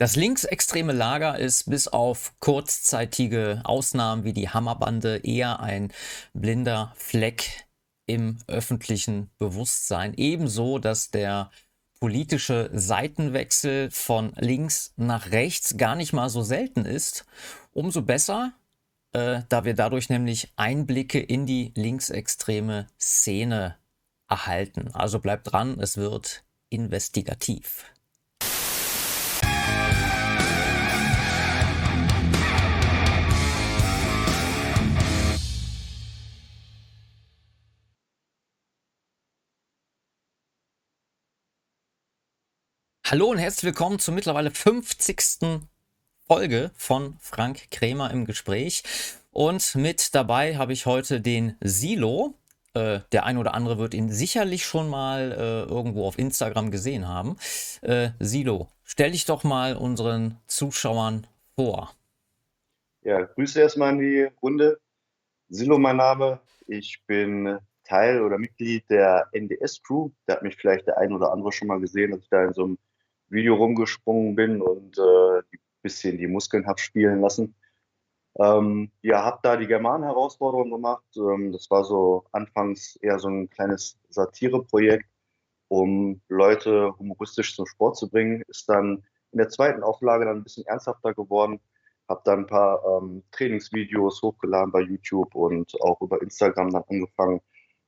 Das linksextreme Lager ist bis auf kurzzeitige Ausnahmen wie die Hammerbande eher ein blinder Fleck im öffentlichen Bewusstsein. Ebenso, dass der politische Seitenwechsel von links nach rechts gar nicht mal so selten ist. Umso besser, äh, da wir dadurch nämlich Einblicke in die linksextreme Szene erhalten. Also bleibt dran, es wird investigativ. Hallo und herzlich willkommen zur mittlerweile 50. Folge von Frank Krämer im Gespräch. Und mit dabei habe ich heute den Silo. Äh, der ein oder andere wird ihn sicherlich schon mal äh, irgendwo auf Instagram gesehen haben. Äh, Silo, stell dich doch mal unseren Zuschauern vor. Ja, Grüße erstmal in die Runde. Silo mein Name. Ich bin Teil oder Mitglied der NDS-Crew. Da hat mich vielleicht der ein oder andere schon mal gesehen, dass ich da in so einem Video rumgesprungen bin und äh, ein bisschen die Muskeln habe spielen lassen. Ähm, ja, habe da die German-Herausforderung gemacht. Ähm, das war so anfangs eher so ein kleines Satireprojekt, um Leute humoristisch zum Sport zu bringen. Ist dann in der zweiten Auflage dann ein bisschen ernsthafter geworden. Habe dann ein paar ähm, Trainingsvideos hochgeladen bei YouTube und auch über Instagram dann angefangen,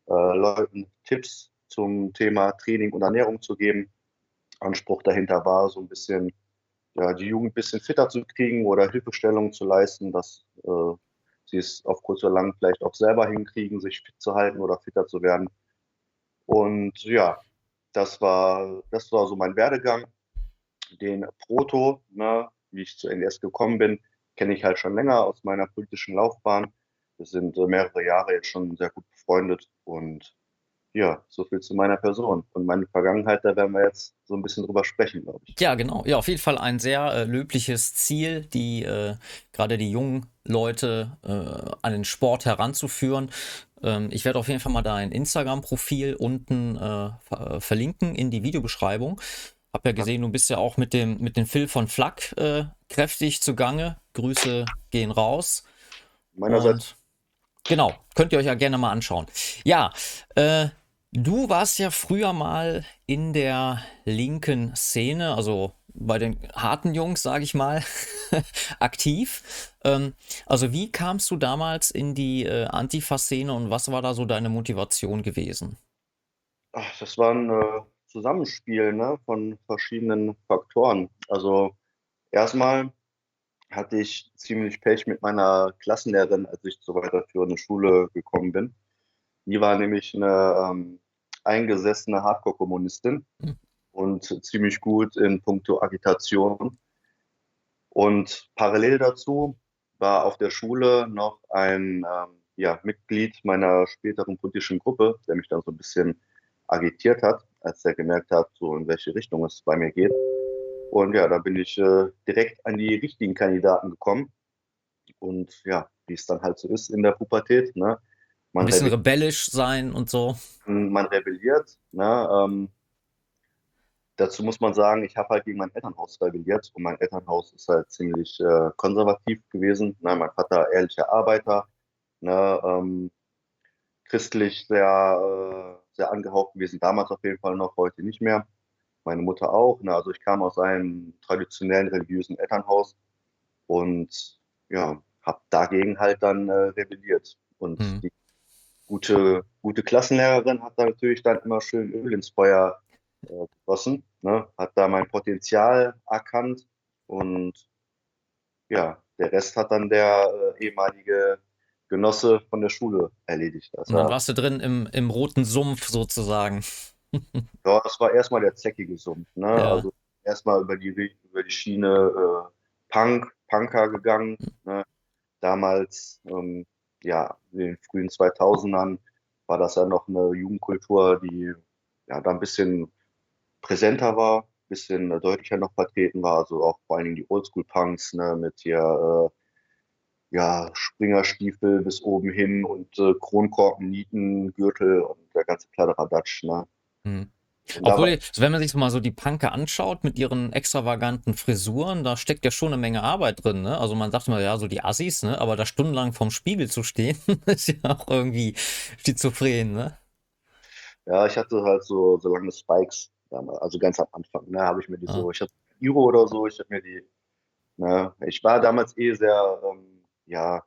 äh, Leuten Tipps zum Thema Training und Ernährung zu geben. Anspruch dahinter war, so ein bisschen ja, die Jugend ein bisschen fitter zu kriegen oder Hilfestellungen zu leisten, dass äh, sie es auf kurz oder lang vielleicht auch selber hinkriegen, sich fit zu halten oder fitter zu werden. Und ja, das war, das war so mein Werdegang. Den Proto, ne, wie ich zu NDS gekommen bin, kenne ich halt schon länger aus meiner politischen Laufbahn. Wir sind äh, mehrere Jahre jetzt schon sehr gut befreundet und ja, so viel zu meiner Person. Und meine Vergangenheit, da werden wir jetzt so ein bisschen drüber sprechen, glaube ich. Ja, genau. Ja, auf jeden Fall ein sehr äh, löbliches Ziel, die äh, gerade die jungen Leute äh, an den Sport heranzuführen. Ähm, ich werde auf jeden Fall mal dein Instagram-Profil unten äh, ver äh, verlinken in die Videobeschreibung. Hab ja gesehen, du bist ja auch mit dem, mit dem Phil von Flack äh, kräftig zugange. Grüße gehen raus. Meinerseits. Genau, könnt ihr euch ja gerne mal anschauen. Ja, äh, Du warst ja früher mal in der linken Szene, also bei den harten Jungs, sage ich mal, aktiv. Ähm, also wie kamst du damals in die äh, Antifa-Szene und was war da so deine Motivation gewesen? Ach, das war ein äh, Zusammenspiel ne, von verschiedenen Faktoren. Also erstmal hatte ich ziemlich Pech mit meiner Klassenlehrerin, als ich zur weiterführenden Schule gekommen bin. Die war nämlich eine ähm, eingesessene Hardcore-Kommunistin mhm. und ziemlich gut in puncto Agitation. Und parallel dazu war auf der Schule noch ein ähm, ja, Mitglied meiner späteren politischen Gruppe, der mich dann so ein bisschen agitiert hat, als er gemerkt hat, so in welche Richtung es bei mir geht. Und ja, da bin ich äh, direkt an die richtigen Kandidaten gekommen. Und ja, wie es dann halt so ist in der Pubertät, ne? Man ein bisschen rebellisch sein und so. Man rebelliert. Ne? Ähm, dazu muss man sagen, ich habe halt gegen mein Elternhaus rebelliert und mein Elternhaus ist halt ziemlich äh, konservativ gewesen. Ne? Mein Vater ehrlicher Arbeiter, ne? ähm, christlich sehr, äh, sehr angehaucht gewesen, damals auf jeden Fall noch, heute nicht mehr. Meine Mutter auch. Ne? Also ich kam aus einem traditionellen religiösen Elternhaus und ja, habe dagegen halt dann äh, rebelliert. Und mhm. die gute, gute Klassenlehrerin hat da natürlich dann immer schön Öl ins Feuer äh, gegossen, ne? hat da mein Potenzial erkannt und ja, der Rest hat dann der äh, ehemalige Genosse von der Schule erledigt. Also, dann warst du drin im, im roten Sumpf sozusagen. ja, das war erstmal der zäckige Sumpf. Ne? Ja. Also erstmal über die, über die Schiene äh, Punk, Punker gegangen. Ne? Damals ähm, ja, in den frühen 2000ern war das ja noch eine Jugendkultur, die ja da ein bisschen präsenter war, ein bisschen deutlicher noch vertreten war, also auch vor allen Dingen die Oldschool-Punks ne, mit hier äh, ja, Springerstiefel bis oben hin und äh, Kronkorken, Nieten, Gürtel und der ganze Kladderadatsch. Ne? Mhm. Obwohl, so wenn man sich mal so die Punker anschaut mit ihren extravaganten Frisuren, da steckt ja schon eine Menge Arbeit drin, ne? Also man sagt immer, ja, so die Assis, ne? Aber da stundenlang vorm Spiegel zu stehen, ist ja auch irgendwie schizophren, ne? ja, ich hatte halt so, so lange Spikes damals, also ganz am Anfang, ne, habe ich mir die Ah, so, ich hatte Iro oder so, ich habe mir die, ne, ich war damals eh sehr, ähm, ja,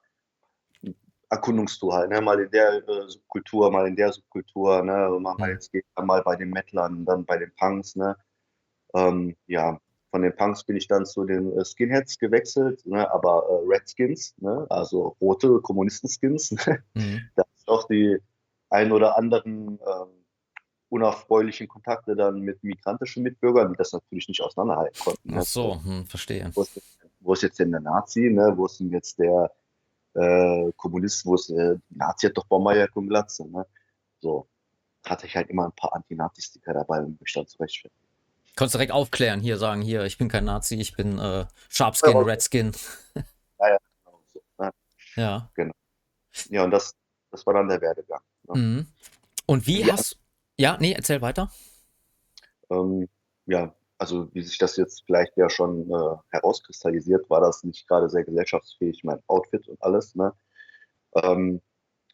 Erkundungstour halt, ne? Mal in der äh, Subkultur, mal in der Subkultur, ne? Mal, mal jetzt geht mal bei den Mettlern, dann bei den Punks, ne? Ähm, ja, von den Punks bin ich dann zu den äh, Skinheads gewechselt, ne? Aber äh, Redskins, ne? Also rote Kommunistenskins, ne? hm. Da ist auch die ein oder anderen ähm, unerfreulichen Kontakte dann mit migrantischen Mitbürgern, die das natürlich nicht auseinanderhalten konnten. Ach Ne? so, hm, verstehe. Wo ist, wo ist jetzt denn der Nazi, ne? Wo ist denn jetzt der äh, ist äh, Nazi hat doch Bomberjacke und Glatze, ne? So hatte ich halt immer ein paar Anti-Nazi-Sticker dabei, um mich dann zurechtfinden. Konntest direkt aufklären, hier sagen, hier, ich bin kein Nazi, ich bin äh, Sharpskin, Ja, Redskin. ja, ja, genau so, ne? Ja. Genau. Ja, und das, das war dann der Werdegang. Ne? Mhm. Und wie Ja, hast, ja, nee, erzähl weiter. ähm, ja, also wie sich das jetzt vielleicht ja schon äh, herauskristallisiert, war das nicht gerade sehr gesellschaftsfähig, mein Outfit und alles, ne? Ähm,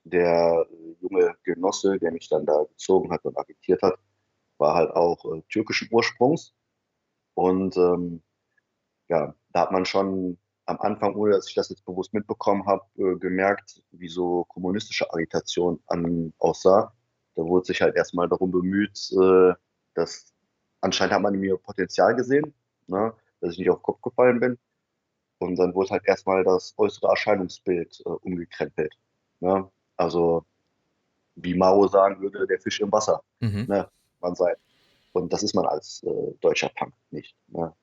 der junge Genosse, der mich dann da gezogen hat und agitiert hat, war halt auch äh, türkischen Ursprungs. Und ähm, ja, da hat man schon am Anfang, ohne dass ich das jetzt bewusst mitbekommen habe, äh, gemerkt, wie so kommunistische Agitation an, aussah. Da wurde sich halt erstmal darum bemüht, äh, dass anscheinend hat man in mir Potenzial gesehen, ne, dass ich nicht auf den Kopf gefallen bin. Und dann wurde halt erstmal das äußere Erscheinungsbild äh, umgekrempelt. Ne? Also, wie Mao sagen würde, der Fisch im Wasser. Mhm. Ne? Man sein. Und das ist man als äh, deutscher Punk nicht. Ne?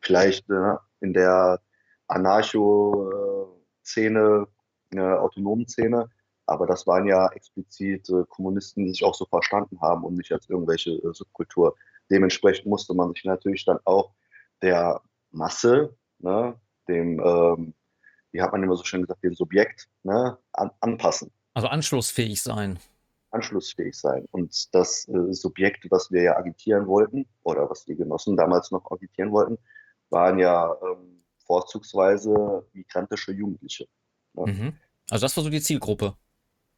vielleicht äh, in der Anarcho-Szene, äh, autonomen Szene, aber das waren ja explizit Kommunisten, die sich auch so verstanden haben und nicht als irgendwelche äh, Subkultur. Dementsprechend musste man sich natürlich dann auch der Masse, ne, dem, ähm, wie hat man immer so schön gesagt, dem Subjekt ne, an, anpassen Also anschlussfähig sein. anschlussfähig sein. Und das äh, Subjekt, was wir ja agitieren wollten, oder was die Genossen damals noch agitieren wollten, waren ja ähm, vorzugsweise migrantische Jugendliche. Ne? Mhm. Also das war so die Zielgruppe.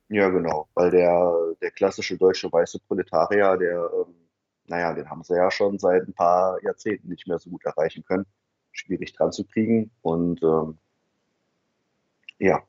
Ja, genau, weil der, der klassische deutsche weiße Proletarier, der, ähm, naja, den haben sie ja schon seit ein paar Jahrzehnten nicht mehr so gut erreichen können. Schwierig dran zu kriegen. Und ähm, ja,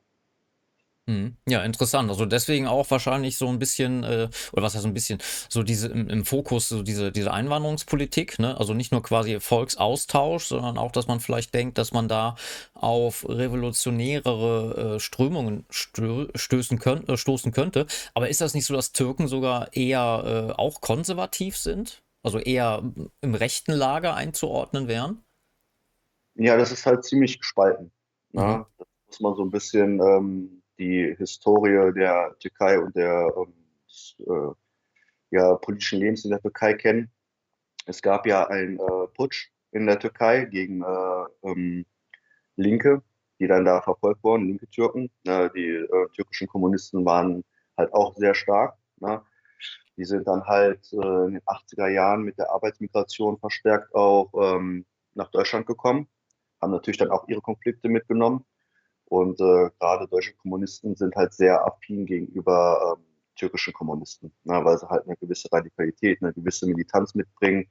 Mhm. Ja, interessant. Also deswegen auch wahrscheinlich so ein bisschen, äh, oder was heißt ein bisschen, so diese im, im Fokus, so diese, diese Einwanderungspolitik, ne? Also nicht nur quasi Volksaustausch, sondern auch, dass man vielleicht denkt, dass man da auf revolutionärere äh, Strömungen stö stößen könnt, äh, stoßen könnte. Aber ist das nicht so, dass Türken sogar eher äh, auch konservativ sind? Also eher im rechten Lager einzuordnen wären? ja, das ist halt ziemlich gespalten. Mhm. Ne? Das muss man so ein bisschen ähm, die Historie der Türkei und der ähm, äh, ja, politischen Lebens in der Türkei kennen. Es gab ja einen äh, Putsch in der Türkei gegen äh, ähm, Linke, die dann da verfolgt wurden, linke Türken. Äh, die äh, türkischen Kommunisten waren halt auch sehr stark. Ne? Die sind dann halt äh, in den 80er Jahren mit der Arbeitsmigration verstärkt auch ähm, nach Deutschland gekommen, haben natürlich dann auch ihre Konflikte mitgenommen. Und äh, gerade deutsche Kommunisten sind halt sehr affin gegenüber ähm, türkischen Kommunisten, ne, weil sie halt eine gewisse Radikalität, eine gewisse Militanz mitbringen,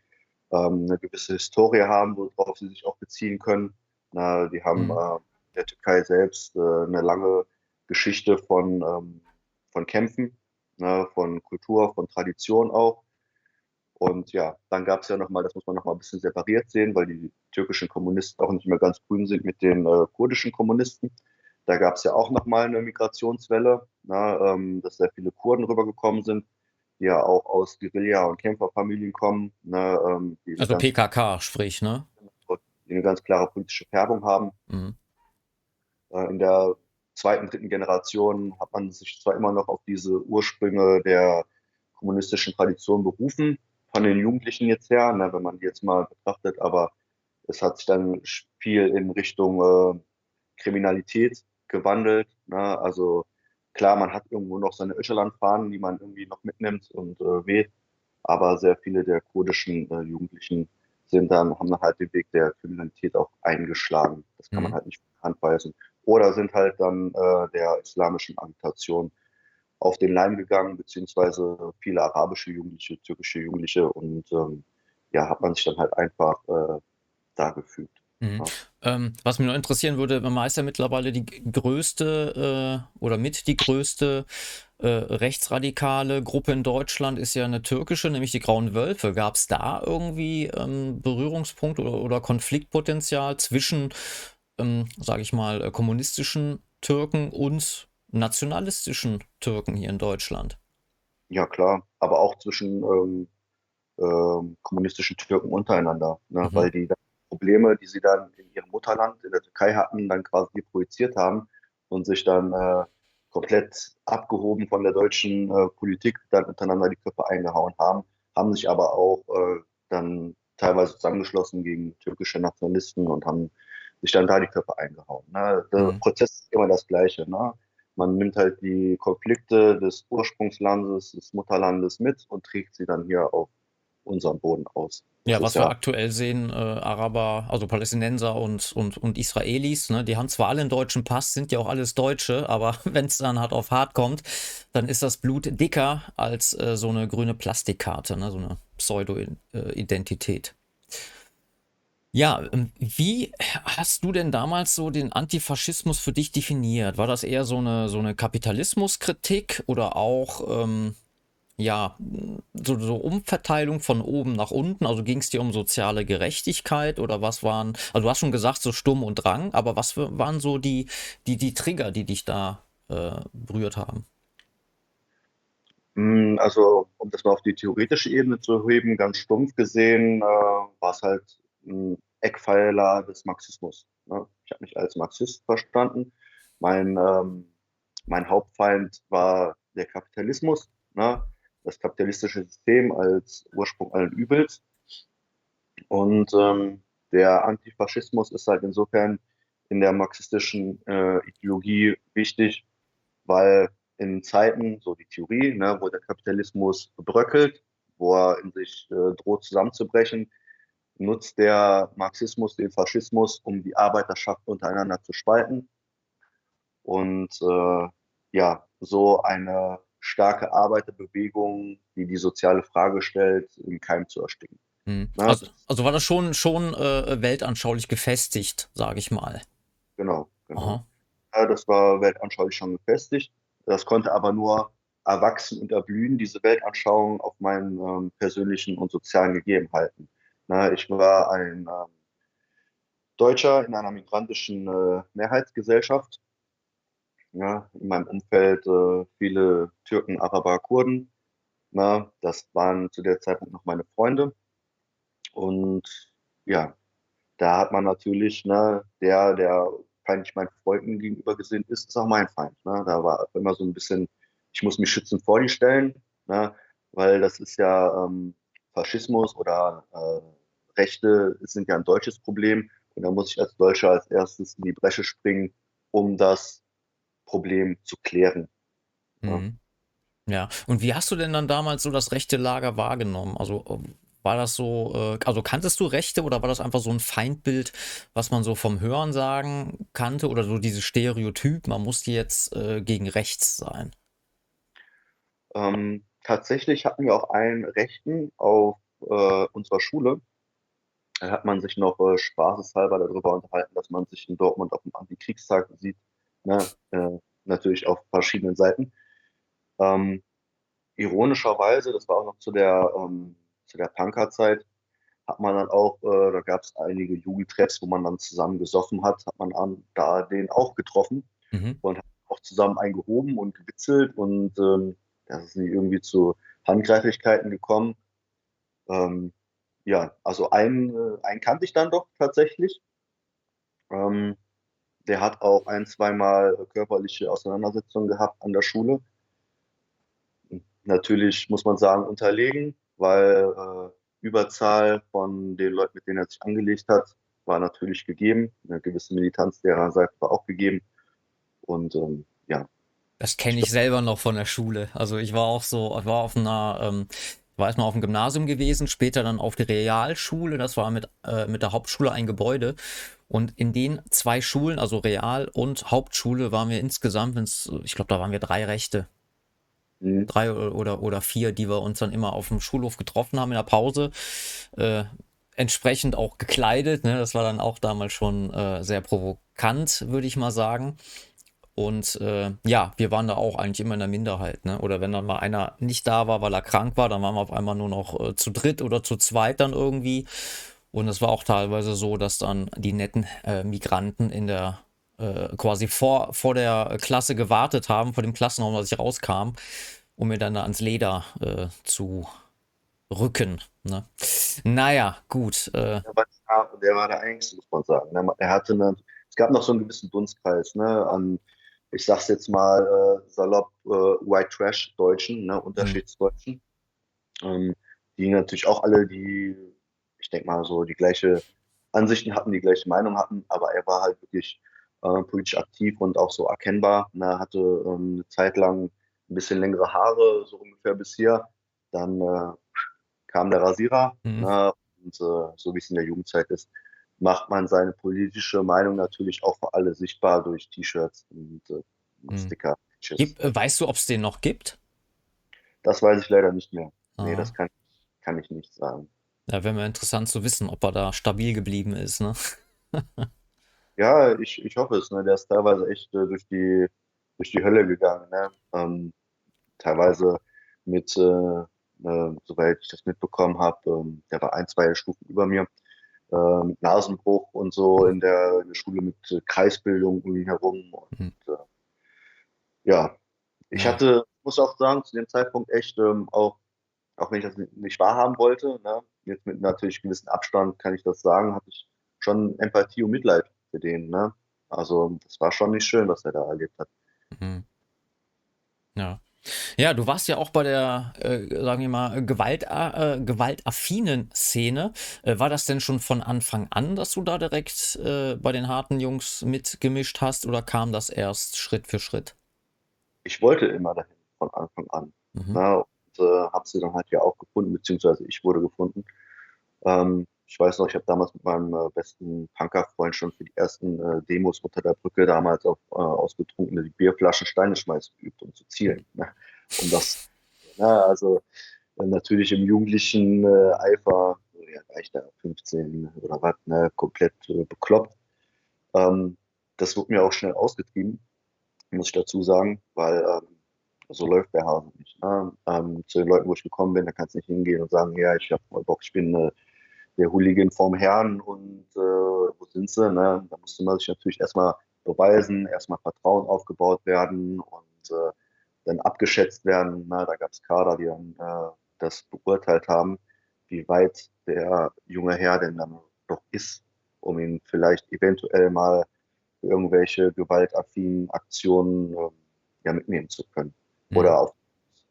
ähm, eine gewisse Historie haben, worauf sie sich auch beziehen können. Na, die haben Mhm. äh, in der Türkei selbst äh, eine lange Geschichte von, ähm, von Kämpfen, ne, von Kultur, von Tradition auch. Und ja, dann gab es ja nochmal, das muss man nochmal ein bisschen separiert sehen, weil die türkischen Kommunisten auch nicht mehr ganz grün sind mit den äh, kurdischen Kommunisten. Da gab es ja auch nochmal eine Migrationswelle, na, ähm, dass sehr viele Kurden rübergekommen sind, die ja auch aus Guerilla- und Kämpferfamilien kommen, ne, ähm, Also ganz, PKK, sprich, ne? die eine ganz klare politische Färbung haben. Mhm. Äh, in der zweiten, dritten Generation hat man sich zwar immer noch auf diese Ursprünge der kommunistischen Tradition berufen, von den Jugendlichen jetzt her, ne, wenn man die jetzt mal betrachtet, aber es hat sich dann viel in Richtung äh, Kriminalität gewandelt. Ne? Also klar, man hat irgendwo noch seine Öcalan-Fahnen, die man irgendwie noch mitnimmt und äh, weht, aber sehr viele der kurdischen äh, Jugendlichen sind dann, haben dann halt den Weg der Kriminalität auch eingeschlagen. Das kann mhm. man halt nicht handweisen. Oder sind halt dann äh, der islamischen Agitation auf den Leim gegangen, beziehungsweise viele arabische Jugendliche, türkische Jugendliche und ähm, ja, hat man sich dann halt einfach äh, da gefügt. Mhm. Ja. Ähm, was mich noch interessieren würde, man ist ja mittlerweile die größte äh, oder mit die größte äh, rechtsradikale Gruppe in Deutschland ist ja eine türkische, nämlich die Grauen Wölfe. Gab es da irgendwie ähm, Berührungspunkt oder, oder, Konfliktpotenzial zwischen, ähm, sage ich mal, äh, kommunistischen Türken und nationalistischen Türken hier in Deutschland? Ja, klar, aber auch zwischen ähm, ähm, kommunistischen Türken untereinander, ne? Mhm. weil die Probleme, die sie dann in ihrem Mutterland, in der Türkei hatten, dann quasi projiziert haben und sich dann äh, komplett abgehoben von der deutschen äh, Politik dann untereinander die Köpfe eingehauen haben, haben sich aber auch äh, dann teilweise zusammengeschlossen gegen türkische Nationalisten und haben sich dann da die Köpfe eingehauen. Ne? Der mhm. Prozess ist immer das Gleiche. Ne? Man nimmt halt die Konflikte des Ursprungslandes, des Mutterlandes mit und trägt sie dann hier auf unseren Boden aus. Ja, was wir aktuell sehen, äh, Araber, also Palästinenser und, und, und Israelis, ne, die haben zwar alle einen deutschen Pass, sind ja auch alles Deutsche, aber wenn es dann halt auf hart kommt, dann ist das Blut dicker als äh, so eine grüne Plastikkarte, ne, so eine Pseudo-Identität. Ja, ähm, wie hast du denn damals so den Antifaschismus für dich definiert? War das eher so eine, so eine Kapitalismuskritik oder auch ähm, ja, so, so Umverteilung von oben nach unten? Also ging es dir um soziale Gerechtigkeit oder was waren, also du hast schon gesagt, so Sturm und Drang, aber was waren so die, die, die Trigger, die dich da äh, berührt haben? Hm, also, um das mal auf die theoretische Ebene zu heben, ganz stumpf gesehen, äh, war es halt ein Eckpfeiler des Marxismus. Ne? Ich habe mich als Marxist verstanden. Mein, ähm, mein Hauptfeind war der Kapitalismus. Ne? Das kapitalistische System als Ursprung allen Übels. Und ähm, der Antifaschismus ist halt insofern in der marxistischen äh, Ideologie wichtig, weil in Zeiten, so die Theorie, ne, wo der Kapitalismus bröckelt, wo er in sich äh, droht zusammenzubrechen, nutzt der Marxismus den Faschismus, um die Arbeiterschaft untereinander zu spalten und äh, ja, so eine starke Arbeiterbewegung, die die soziale Frage stellt, im Keim zu ersticken. Hm. Also, also, war das schon, schon äh, weltanschaulich gefestigt, sage ich mal. Genau, genau. Ja, das war weltanschaulich schon gefestigt. Das konnte aber nur erwachsen und erblühen, diese Weltanschauung auf meinen ähm, persönlichen und sozialen Gegebenheiten. Na, ich war ein ähm, Deutscher in einer migrantischen äh, Mehrheitsgesellschaft ja, in meinem Umfeld äh, viele Türken, Araber, Kurden. Na, das waren zu der Zeitpunkt noch meine Freunde. Und ja, da hat man natürlich, ne, der, der feindlich meinen Freunden gegenüber gesinnt ist, ist auch mein Feind. Ne? Da war immer so ein bisschen, ich muss mich schützen vor die stellen, ne? weil das ist ja ähm, Faschismus oder äh, Rechte sind ja ein deutsches Problem. Und da muss ich als Deutscher als erstes in die Bresche springen, um das Problem zu klären. Mhm. Ja, und wie hast du denn dann damals so das rechte Lager wahrgenommen? Also ähm, war das so, äh, also kanntest du Rechte oder war das einfach so ein Feindbild, was man so vom Hören sagen kannte oder so dieses Stereotyp, man muss jetzt äh, gegen rechts sein? Ähm, tatsächlich hatten wir auch einen Rechten auf äh, unserer Schule. Da hat man sich noch äh, spaßeshalber darüber unterhalten, dass man sich in Dortmund auf dem Antikriegstag sieht ne, äh, natürlich auf verschiedenen Seiten. Ähm, ironischerweise, das war auch noch zu der, ähm, zu der Punkerzeit, hat man dann auch, äh, da gab es einige Jugendtreffs, wo man dann zusammen gesoffen hat, hat man an, da den auch getroffen mhm. und hat auch zusammen eingehoben und gewitzelt und ähm, da ist nie irgendwie zu Handgreiflichkeiten gekommen. Ähm, ja, also einen, äh, einen kannte ich dann doch tatsächlich. Ähm, der hat auch ein, zweimal körperliche Auseinandersetzungen gehabt an der Schule. Natürlich muss man sagen, unterlegen, weil äh, Überzahl von den Leuten, mit denen er sich angelegt hat, war natürlich gegeben. Eine gewisse Militanz derer Seite war auch gegeben. Und ähm, ja. Das kenne ich selber noch von der Schule. Also ich war auch so, ich war auf einer ähm, war erstmal auf dem Gymnasium gewesen, später dann auf die Realschule. Das war mit, äh, mit der Hauptschule ein Gebäude. Und in den zwei Schulen, also Real- und Hauptschule, waren wir insgesamt, ich glaube, da waren wir drei Rechte. Mhm. Drei oder, oder vier, die wir uns dann immer auf dem Schulhof getroffen haben in der Pause. Äh, entsprechend auch gekleidet. Ne? Das war dann auch damals schon äh, sehr provokant, würde ich mal sagen. Und äh, ja, wir waren da auch eigentlich immer in der Minderheit. Ne? Oder wenn dann mal einer nicht da war, weil er krank war, dann waren wir auf einmal nur noch äh, zu dritt oder zu zweit dann irgendwie. Und es war auch teilweise so, dass dann die netten äh, Migranten in der äh, quasi vor, vor der Klasse gewartet haben, vor dem Klassenraum, als ich rauskam, um mir dann da ans Leder äh, zu rücken. Ne? Naja, gut. Äh. Der, war, der war der Einzige, muss man sagen. Ne? Er hatte eine, es gab noch so einen gewissen Dunstkreis ne, an ich sag's jetzt mal äh, salopp, äh, White Trash Deutschen, ne, Unterschiedsdeutschen, mhm. ähm, die natürlich auch alle die, denke mal so, die gleiche Ansichten hatten, die gleiche Meinung hatten, aber er war halt wirklich äh, politisch aktiv und auch so erkennbar. Ne, hatte ähm, eine Zeit lang ein bisschen längere Haare, so ungefähr bis hier. Dann äh, kam der Rasierer mhm. ne, und äh, so wie es in der Jugendzeit ist, macht man seine politische Meinung natürlich auch für alle sichtbar durch T-Shirts und äh, hm. Sticker. Gibt, äh, weißt du, ob es den noch gibt? Das weiß ich leider nicht mehr. Ah. Nee, das kann, kann ich nicht sagen. Ja, wäre mir interessant zu wissen, ob er da stabil geblieben ist, ne? ja, ich, ich hoffe es. Ne? Der ist teilweise echt äh, durch, die, durch die Hölle gegangen. Ne? Ähm, teilweise mit, äh, äh, soweit ich das mitbekommen habe, ähm, der war ein, zwei Stufen über mir äh, Nasenbruch und so in der, in der Schule mit äh, Kreisbildung um ihn herum. Und mhm. äh, ja, ich hatte, muss auch sagen, zu dem Zeitpunkt echt ähm, auch, auch wenn ich das nicht wahrhaben wollte, ne, jetzt mit natürlich gewissen Abstand kann ich das sagen, hatte ich schon Empathie und Mitleid für den. Ne? Also das war schon nicht schön, was er da erlebt hat. Mhm. Ja. Ja, du warst ja auch bei der, äh, sagen wir mal, Gewalt, äh, gewaltaffinen Szene. Äh, war das denn schon von Anfang an, dass du da direkt äh, bei den harten Jungs mitgemischt hast oder kam das erst Schritt für Schritt? Ich wollte immer dahin von Anfang an. Mhm. Na, ne? Äh, habe sie dann halt ja auch gefunden, beziehungsweise ich wurde gefunden. Ähm, ich weiß noch, ich habe damals mit meinem äh, besten Punkerfreund schon für die ersten äh, Demos unter der Brücke damals auf äh, ausgetrunkene Bierflaschen Steine schmeißen geübt, um zu zielen. Ne? Um das, na, also äh, natürlich im jugendlichen äh, Eifer, ja, reicht da 15 oder was, ne, komplett äh, bekloppt. Ähm, das wurde mir auch schnell ausgetrieben, muss ich dazu sagen, weil ähm, so läuft der Hase nicht. Ne? Ähm, zu den Leuten, wo ich gekommen bin, da kannst du nicht hingehen und sagen, ja, ich habe mal Bock, ich bin äh, der Hooligan vom Herrn und äh, wo sind sie? Ne? Da musste man sich natürlich erstmal beweisen, erstmal Vertrauen aufgebaut werden und äh, dann abgeschätzt werden. Ne? Da gab es Kader, die dann äh, das beurteilt haben, wie weit der junge Herr denn dann doch ist, um ihn vielleicht eventuell mal irgendwelche gewaltaffinen Aktionen äh, ja, mitnehmen zu können. Mhm. Oder auch,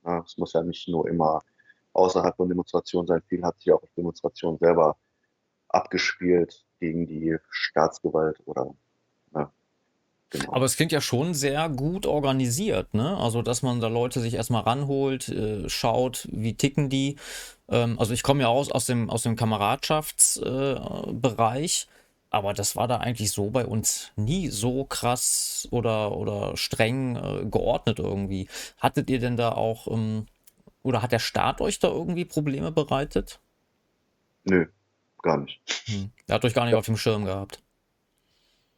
ne? es muss ja nicht nur immer außerhalb von Demonstrationen sein. Viel hat sich auch auf Demonstrationen selber abgespielt gegen die Staatsgewalt oder ja, genau. Aber es klingt ja schon sehr gut organisiert, ne? Also, dass man da Leute sich erstmal ranholt, äh, schaut, wie ticken die. Ähm, also ich komme ja aus, aus dem, aus dem Kameradschaftsbereich. Äh, aber das war da eigentlich so bei uns nie so krass oder, oder streng äh, geordnet irgendwie. Hattet ihr denn da auch ähm, oder hat der Staat euch da irgendwie Probleme bereitet? Nö, gar nicht. Hm. Er hat euch gar nicht ja. auf dem Schirm gehabt.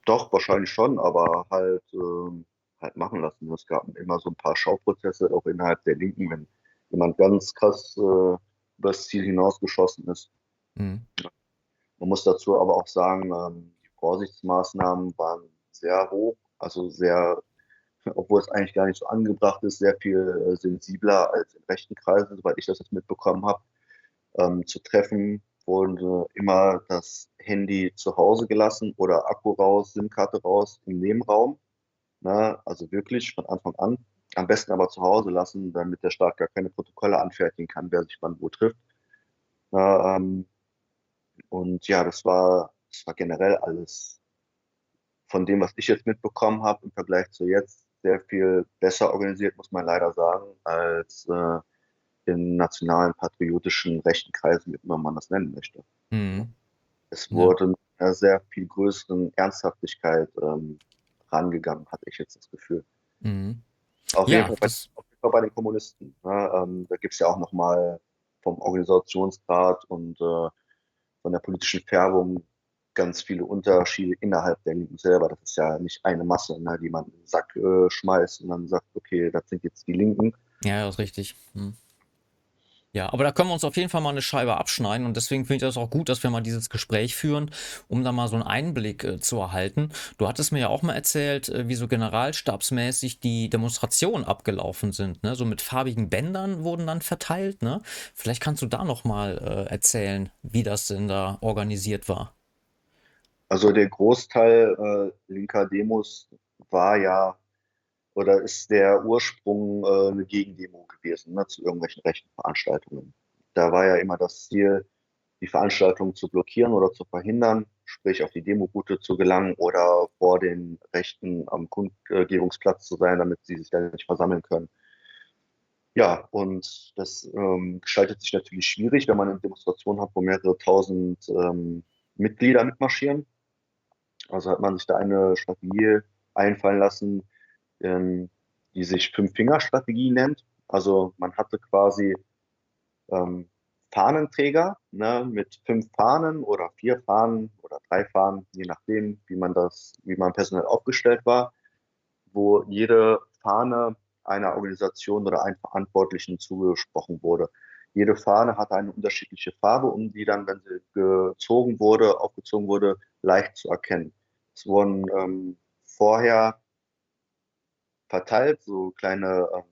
Doch, wahrscheinlich schon, aber halt, ähm, halt machen lassen. Es gab immer so ein paar Schauprozesse, auch innerhalb der Linken, wenn jemand ganz krass äh, übers Ziel hinausgeschossen ist. Hm. Man muss dazu aber auch sagen, ähm, die Vorsichtsmaßnahmen waren sehr hoch, also sehr obwohl es eigentlich gar nicht so angebracht ist, sehr viel äh, sensibler als in rechten Kreisen, soweit ich das jetzt mitbekommen habe, ähm, zu treffen. Wurde immer das Handy zu Hause gelassen oder Akku raus, SIM-Karte raus im Nebenraum. Na, ne? also wirklich von Anfang an. Am besten aber zu Hause lassen, damit der Staat gar keine Protokolle anfertigen kann, wer sich wann wo trifft. Na, ähm, und ja, das war, das war generell alles von dem, was ich jetzt mitbekommen habe im Vergleich zu jetzt, sehr viel besser organisiert, muss man leider sagen, als äh, in nationalen, patriotischen, rechten Kreisen, wie immer man das nennen möchte. Mhm. Es wurde ja. mit einer sehr viel größeren Ernsthaftigkeit ähm, rangegangen, hatte ich jetzt das Gefühl. Mhm. Auf, ja, jeden Fall, auf, jeden Fall, bei den Kommunisten. Ne? Ähm, da gibt es ja auch nochmal vom Organisationsgrad und äh, von der politischen Färbung ganz viele Unterschiede innerhalb der Linken selber. Das ist ja nicht eine Masse, ne, die man in den Sack äh, schmeißt und dann sagt, okay, das sind jetzt die Linken. Ja, das ist richtig. Hm. Ja, aber da können wir uns auf jeden Fall mal eine Scheibe abschneiden und deswegen finde ich das auch gut, dass wir mal dieses Gespräch führen, um da mal so einen Einblick äh, zu erhalten. Du hattest mir ja auch mal erzählt, äh, wie so generalstabsmäßig die Demonstrationen abgelaufen sind. Ne? So mit farbigen Bändern wurden dann verteilt. Ne? Vielleicht kannst du da noch mal äh, erzählen, wie das denn da organisiert war. Also der Großteil äh, linker Demos war ja oder ist der Ursprung äh, eine Gegendemo gewesen ne, zu irgendwelchen rechten Veranstaltungen. Da war ja immer das Ziel, die Veranstaltung zu blockieren oder zu verhindern, sprich auf die Demoroute zu gelangen oder vor den Rechten am Kundgebungsplatz zu sein, damit sie sich da nicht versammeln können. Ja, und das ähm, gestaltet sich natürlich schwierig, wenn man eine Demonstration hat, wo mehrere tausend ähm, Mitglieder mitmarschieren. Also hat man sich da eine Strategie einfallen lassen, ähm, die sich Fünf-Finger-Strategie nennt. Also man hatte quasi ähm, Fahnenträger ne, mit fünf Fahnen oder vier Fahnen oder drei Fahnen, je nachdem, wie man das, wie man personell aufgestellt war, wo jede Fahne einer Organisation oder einem Verantwortlichen zugesprochen wurde. Jede Fahne hatte eine unterschiedliche Farbe, um die dann, wenn sie gezogen wurde, aufgezogen wurde, leicht zu erkennen. Es wurden ähm, vorher verteilt, so kleine ähm,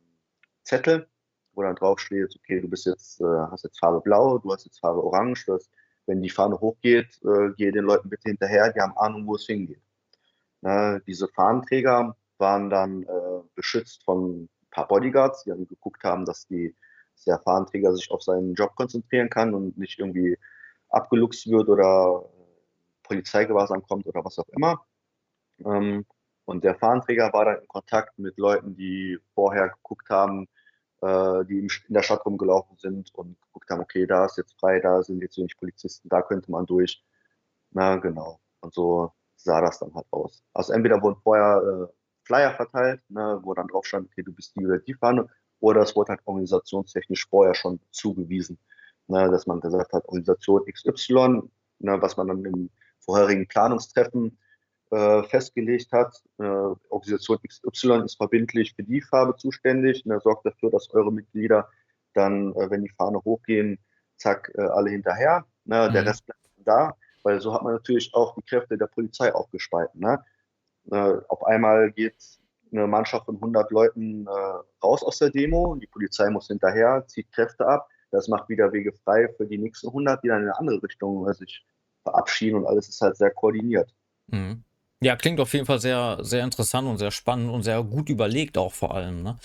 Zettel, wo dann drauf steht, okay, du bist jetzt, äh, hast jetzt Farbe blau, du hast jetzt Farbe orange, dass, wenn die Fahne hochgeht, äh, gehe den Leuten bitte hinterher, die haben Ahnung, wo es hingeht. Na, diese Fahnenträger waren dann äh, beschützt von ein paar Bodyguards, die dann geguckt haben, dass, die, dass der Fahnenträger sich auf seinen Job konzentrieren kann und nicht irgendwie abgeluchst wird oder Polizeigewahrsam kommt oder was auch immer. Ähm, und der Fahnenträger war dann in Kontakt mit Leuten, die vorher geguckt haben, äh, die in der Stadt rumgelaufen sind und geguckt haben, okay, da ist jetzt frei, da sind jetzt wenig Polizisten, da könnte man durch. Na, genau. Und so sah das dann halt aus. Also entweder wurden vorher äh, Flyer verteilt, ne, wo dann drauf stand, okay, du bist die oder die Fahne, oder es wurde halt organisationstechnisch vorher schon zugewiesen, ne, dass man gesagt hat, Organisation XY, ne, was man dann im vorherigen Planungstreffen äh, festgelegt hat, äh, Organisation XY ist verbindlich für die Farbe zuständig und er sorgt dafür, dass eure Mitglieder dann, äh, wenn die Fahne hochgehen, zack, äh, alle hinterher. Ne? Mhm. Der Rest bleibt da, weil so hat man natürlich auch die Kräfte der Polizei aufgespalten. Ne? Äh, auf einmal geht eine Mannschaft von 100 Leuten raus aus der Demo, die Polizei muss hinterher, zieht Kräfte ab, das macht wieder Wege frei für die nächsten 100, die dann in eine andere Richtung sich verabschieden und alles ist halt sehr koordiniert. Mhm. Ja, klingt auf jeden Fall sehr, sehr interessant und sehr spannend und sehr gut überlegt auch vor allem. Ne?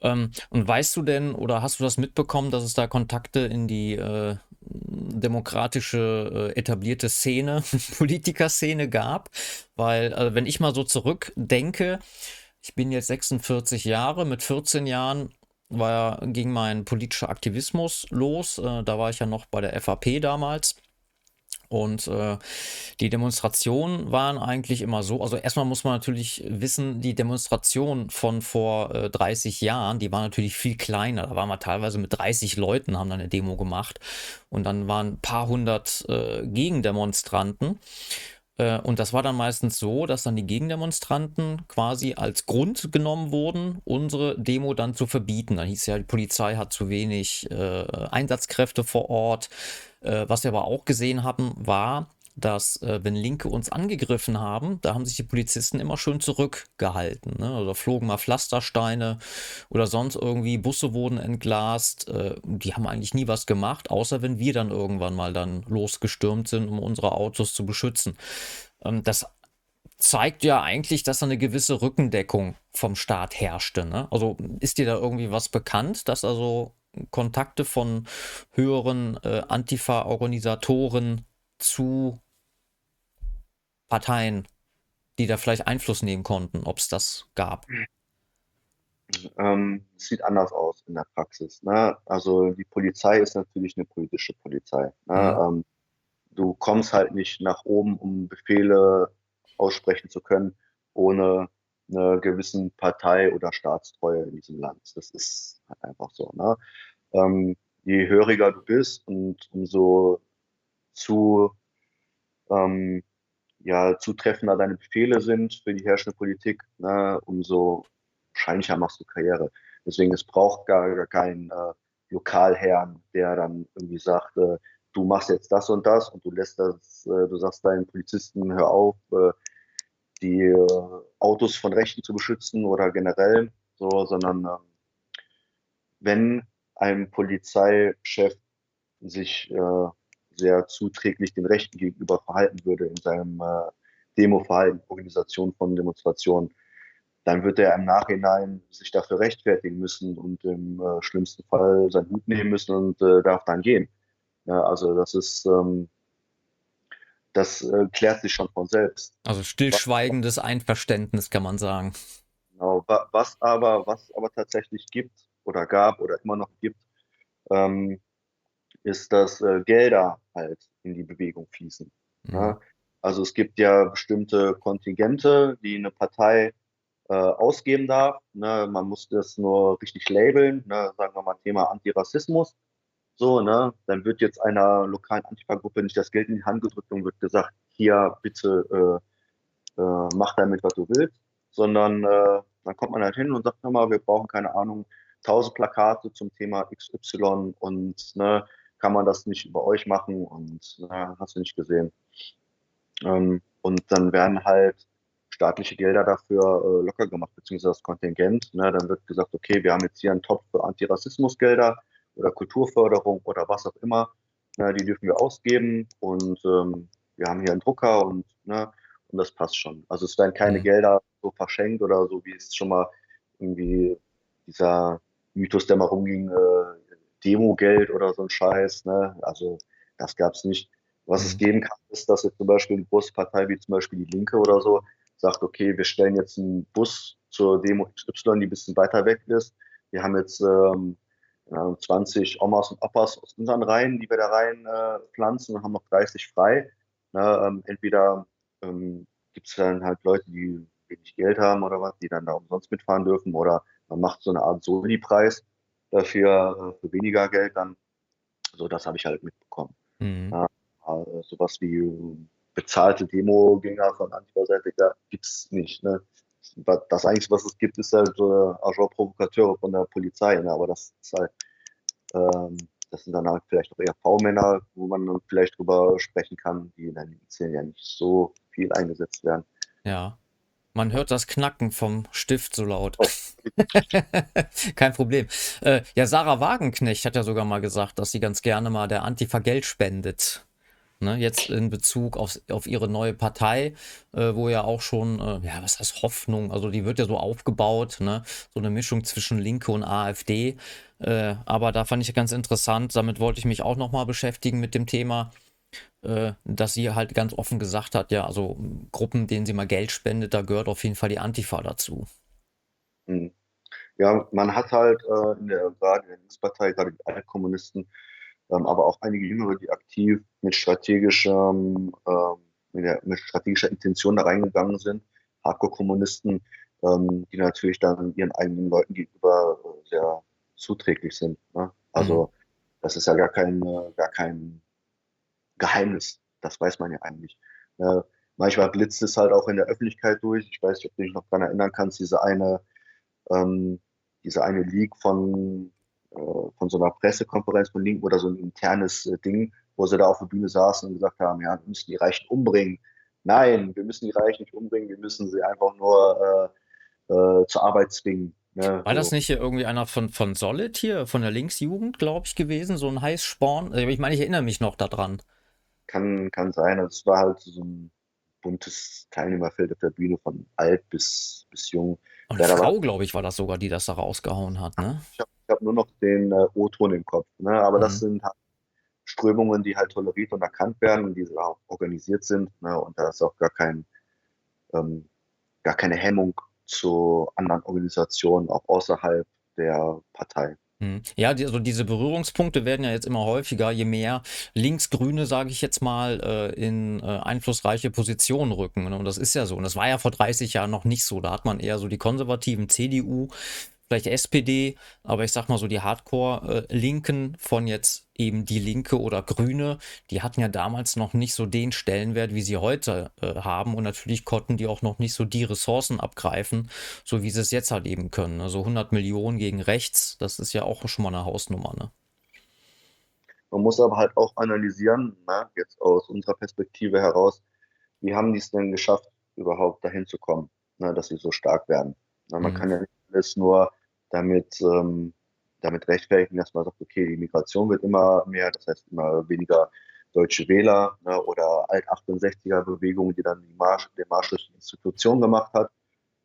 Ähm, und weißt du denn oder hast du das mitbekommen, dass es da Kontakte in die äh, demokratische, äh, etablierte Szene, Politikerszene gab? Weil, also wenn ich mal so zurückdenke, ich bin jetzt 46 Jahre, mit 14 Jahren war, ging mein politischer Aktivismus los. Äh, da war ich ja noch bei der FAP damals. Und äh, die Demonstrationen waren eigentlich immer so. Also erstmal muss man natürlich wissen, die Demonstration von vor äh, 30 Jahren, die war natürlich viel kleiner. Da waren wir teilweise mit 30 Leuten, haben dann eine Demo gemacht. Und dann waren ein paar hundert äh, Gegendemonstranten. Äh, und das war dann meistens so, dass dann die Gegendemonstranten quasi als Grund genommen wurden, unsere Demo dann zu verbieten. Dann hieß ja, die Polizei hat zu wenig äh, Einsatzkräfte vor Ort. Äh, was wir aber auch gesehen haben, war, dass äh, wenn Linke uns angegriffen haben, da haben sich die Polizisten immer schön zurückgehalten. Ne? Oder flogen mal Pflastersteine oder sonst irgendwie Busse wurden entglast. Äh, die haben eigentlich nie was gemacht, außer wenn wir dann irgendwann mal dann losgestürmt sind, um unsere Autos zu beschützen. Ähm, das zeigt ja eigentlich, dass da eine gewisse Rückendeckung vom Staat herrschte. Ne? Also ist dir da irgendwie was bekannt, dass also Kontakte von höheren äh, Antifa-Organisatoren zu Parteien, die da vielleicht Einfluss nehmen konnten, ob es das gab? Ähm, sieht anders aus in der Praxis. Ne? Also die Polizei ist natürlich eine politische Polizei. Ne? Mhm. Ähm, du kommst halt nicht nach oben, um Befehle aussprechen zu können, ohne einer gewissen Partei oder Staatstreue in diesem Land. Das ist halt einfach so. Ne? Ähm, je höriger du bist und umso zu, ähm, ja, zutreffender deine Befehle sind für die herrschende Politik, ne, umso wahrscheinlicher machst du Karriere. Deswegen, es braucht gar, gar keinen äh, Lokalherrn, der dann irgendwie sagt, äh, du machst jetzt das und das und du lässt das, äh, du sagst deinen Polizisten, hör auf, äh, die äh, Autos von Rechten zu beschützen oder generell so, sondern äh, wenn ein Polizeichef sich äh, sehr zuträglich den Rechten gegenüber verhalten würde in seinem äh, Demoverhalten, Organisation von Demonstrationen, dann wird er im Nachhinein sich dafür rechtfertigen müssen und im äh, schlimmsten Fall seinen Hut nehmen müssen und äh, darf dann gehen. Ja, also das ist, ähm, das äh, klärt sich schon von selbst. Also stillschweigendes Einverständnis kann man sagen. Genau, wa- was aber, was aber tatsächlich gibt oder gab oder immer noch gibt, ähm, ist, dass äh, Gelder halt in die Bewegung fließen. Mhm. Ne? Also es gibt ja bestimmte Kontingente, die eine Partei äh, ausgeben darf. Ne? Man muss das nur richtig labeln, ne? sagen wir mal Thema Antirassismus. So, ne? Dann wird jetzt einer lokalen Antifa-Gruppe nicht das Geld in die Hand gedrückt und wird gesagt, hier bitte äh, äh, mach damit, was du willst, sondern äh, dann kommt man halt hin und sagt, mal, wir brauchen keine Ahnung, 1000 Plakate zum Thema XY und ne, kann man das nicht über euch machen und na, hast du nicht gesehen. Ähm, und dann werden halt staatliche Gelder dafür äh, locker gemacht, beziehungsweise das Kontingent. Ne? Dann wird gesagt, okay, wir haben jetzt hier einen Topf für Antirassismusgelder oder Kulturförderung oder was auch immer. Ne? Die dürfen wir ausgeben und ähm, wir haben hier einen Drucker und, ne? und das passt schon. Also es werden keine Mhm. Gelder so verschenkt oder so, wie es schon mal irgendwie dieser Mythos, der mal rumging, äh, Demogeld oder so ein Scheiß. Ne? Also das gab es nicht. Was es Mhm. geben kann, ist, dass jetzt zum Beispiel eine große Partei wie zum Beispiel die Linke oder so sagt, okay, wir stellen jetzt einen Bus zur Demo XY, die ein bisschen weiter weg ist. Wir haben jetzt ähm, ja, 20 Omas und Opas aus unseren Reihen, die wir da rein äh, pflanzen und haben noch 30 frei. Ne, ähm, entweder ähm, gibt es dann halt Leute, die wenig Geld haben oder was, die dann da umsonst mitfahren dürfen oder man macht so eine Art Soli-Preis dafür äh, für weniger Geld dann. So, das habe ich halt mitbekommen. Mhm. Ja, äh, sowas wie äh, bezahlte Demo-Gänger von Antifa-Seite gibt es nicht. Ne? Das Einzige, was es gibt, ist halt äh, Agent Provokateure von der Polizei. Ne? Aber das ist halt, ähm, das sind dann halt vielleicht auch eher V-Männer, wo man dann vielleicht drüber sprechen kann, die in der linken Szene ja nicht so viel eingesetzt werden. Ja. Man hört das Knacken vom Stift so laut. Oh. Kein Problem. Äh, ja, Sarah Wagenknecht hat ja sogar mal gesagt, dass sie ganz gerne mal der Antifa Geld spendet. Ne, jetzt in Bezug auf, auf ihre neue Partei, äh, wo ja auch schon, äh, ja, was heißt Hoffnung? Also die wird ja so aufgebaut, ne? So eine Mischung zwischen Linke und AfD. Äh, aber da fand ich ganz interessant, damit wollte ich mich auch nochmal beschäftigen mit dem Thema, äh, dass sie halt ganz offen gesagt hat, ja, also Gruppen, denen sie mal Geld spendet, da gehört auf jeden Fall die Antifa dazu. Hm. Ja, man hat halt äh, in der, gerade in der Linkspartei, gerade die Altkommunisten, ähm, aber auch einige Jüngere, die aktiv mit strategischem, ähm, mit, der, mit strategischer Intention da reingegangen sind, Hardcore-Kommunisten, ähm, die natürlich dann ihren eigenen Leuten gegenüber äh, sehr zuträglich sind. Ne? Also das ist ja gar kein, äh, gar kein Geheimnis. Das weiß man ja eigentlich. Äh, manchmal blitzt es halt auch in der Öffentlichkeit durch. Ich weiß nicht, ob du dich noch daran erinnern kannst, diese eine, ähm, diese eine Leak von, äh, von so einer Pressekonferenz von Linken oder so ein internes äh, Ding, wo sie da auf der Bühne saßen und gesagt haben, ja, wir müssen die Reichen umbringen. Nein, wir müssen die Reichen nicht umbringen, wir müssen sie einfach nur äh, äh, zur Arbeit zwingen. Ne? War das So. nicht hier irgendwie einer von, von Solid hier, von der Linksjugend, glaube ich, gewesen? So ein Heißsporn? Ich meine, ich erinnere mich noch daran. Kann, kann sein. Also es war halt so ein buntes Teilnehmerfeld auf der Bühne von alt bis, bis jung. Und Ja, war- Frau, glaube ich, war das sogar, die das da rausgehauen hat, ne? Ich habe hab nur noch den äh, O-Ton im Kopf. Ne? Aber das Mhm. sind halt Strömungen, die halt toleriert und erkannt werden und die auch organisiert sind. Ne? Und da ist auch gar kein, ähm, gar keine Hemmung zu anderen Organisationen, auch außerhalb der Partei. Hm. Ja, die, also diese Berührungspunkte werden ja jetzt immer häufiger, je mehr Linksgrüne, sage ich jetzt mal, äh, in äh, einflussreiche Positionen rücken. Ne? Und das ist ja so. Und das war ja vor 30 Jahren noch nicht so. Da hat man eher so die konservativen CDU, vielleicht SPD, aber ich sag mal so die Hardcore-Linken von jetzt eben die Linke oder Grüne, die hatten ja damals noch nicht so den Stellenwert, wie sie heute äh, haben und natürlich konnten die auch noch nicht so die Ressourcen abgreifen, so wie sie es jetzt halt eben können. Also 100 Millionen gegen rechts, das ist ja auch schon mal eine Hausnummer. Ne? Man muss aber halt auch analysieren, na, jetzt aus unserer Perspektive heraus, wie haben die es denn geschafft, überhaupt dahin zu kommen, na, dass sie so stark werden. Na, man mhm. kann ja nicht alles nur damit, ähm, damit rechtfertigen, dass man sagt, okay, die Migration wird immer mehr, das heißt immer weniger deutsche Wähler ne, oder Alt-68er-Bewegung, die dann die Marsch, den Marsch durch die Institution gemacht hat.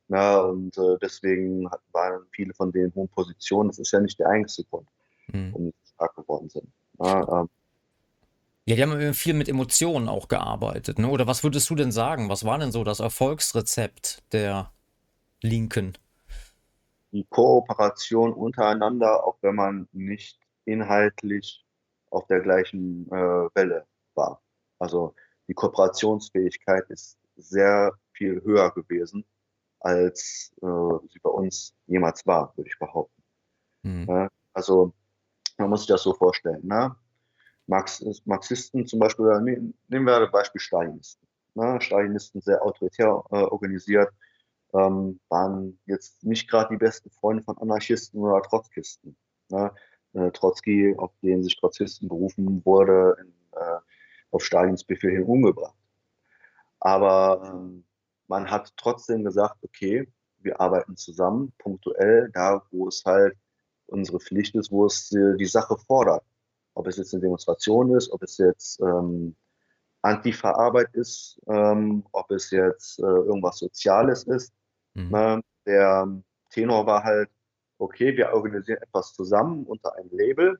Na, und äh, deswegen waren viele von den hohen Positionen, das ist ja nicht der einzige Grund, mhm. warum sie stark geworden sind. Na, ähm, ja, die haben viel mit Emotionen auch gearbeitet. Ne? Oder was würdest du denn sagen? Was war denn so das Erfolgsrezept der Linken? Die Kooperation untereinander, auch wenn man nicht inhaltlich auf der gleichen äh, Welle war. Also die Kooperationsfähigkeit ist sehr viel höher gewesen, als äh, sie bei uns jemals war, würde ich behaupten. Mhm. Ja, also man muss sich das so vorstellen. Ne? Marx, Marxisten zum Beispiel, nehmen wir das Beispiel Stalinisten. Ne? Stalinisten sehr autoritär äh, organisiert, ähm, waren jetzt nicht gerade die besten Freunde von Anarchisten oder Trotzkisten. Ne? Äh, Trotzki, auf den sich Trotzkisten berufen wurde, in, äh, auf Stalins Befehl hin umgebracht. Aber ähm, man hat trotzdem gesagt, okay, wir arbeiten zusammen, punktuell, da wo es halt unsere Pflicht ist, wo es äh, die Sache fordert. Ob es jetzt eine Demonstration ist, ob es jetzt ähm, Antifa-Arbeit ist, ähm, ob es jetzt äh, irgendwas Soziales ist. Mhm. Ne? Der Tenor war halt, okay, wir organisieren etwas zusammen unter einem Label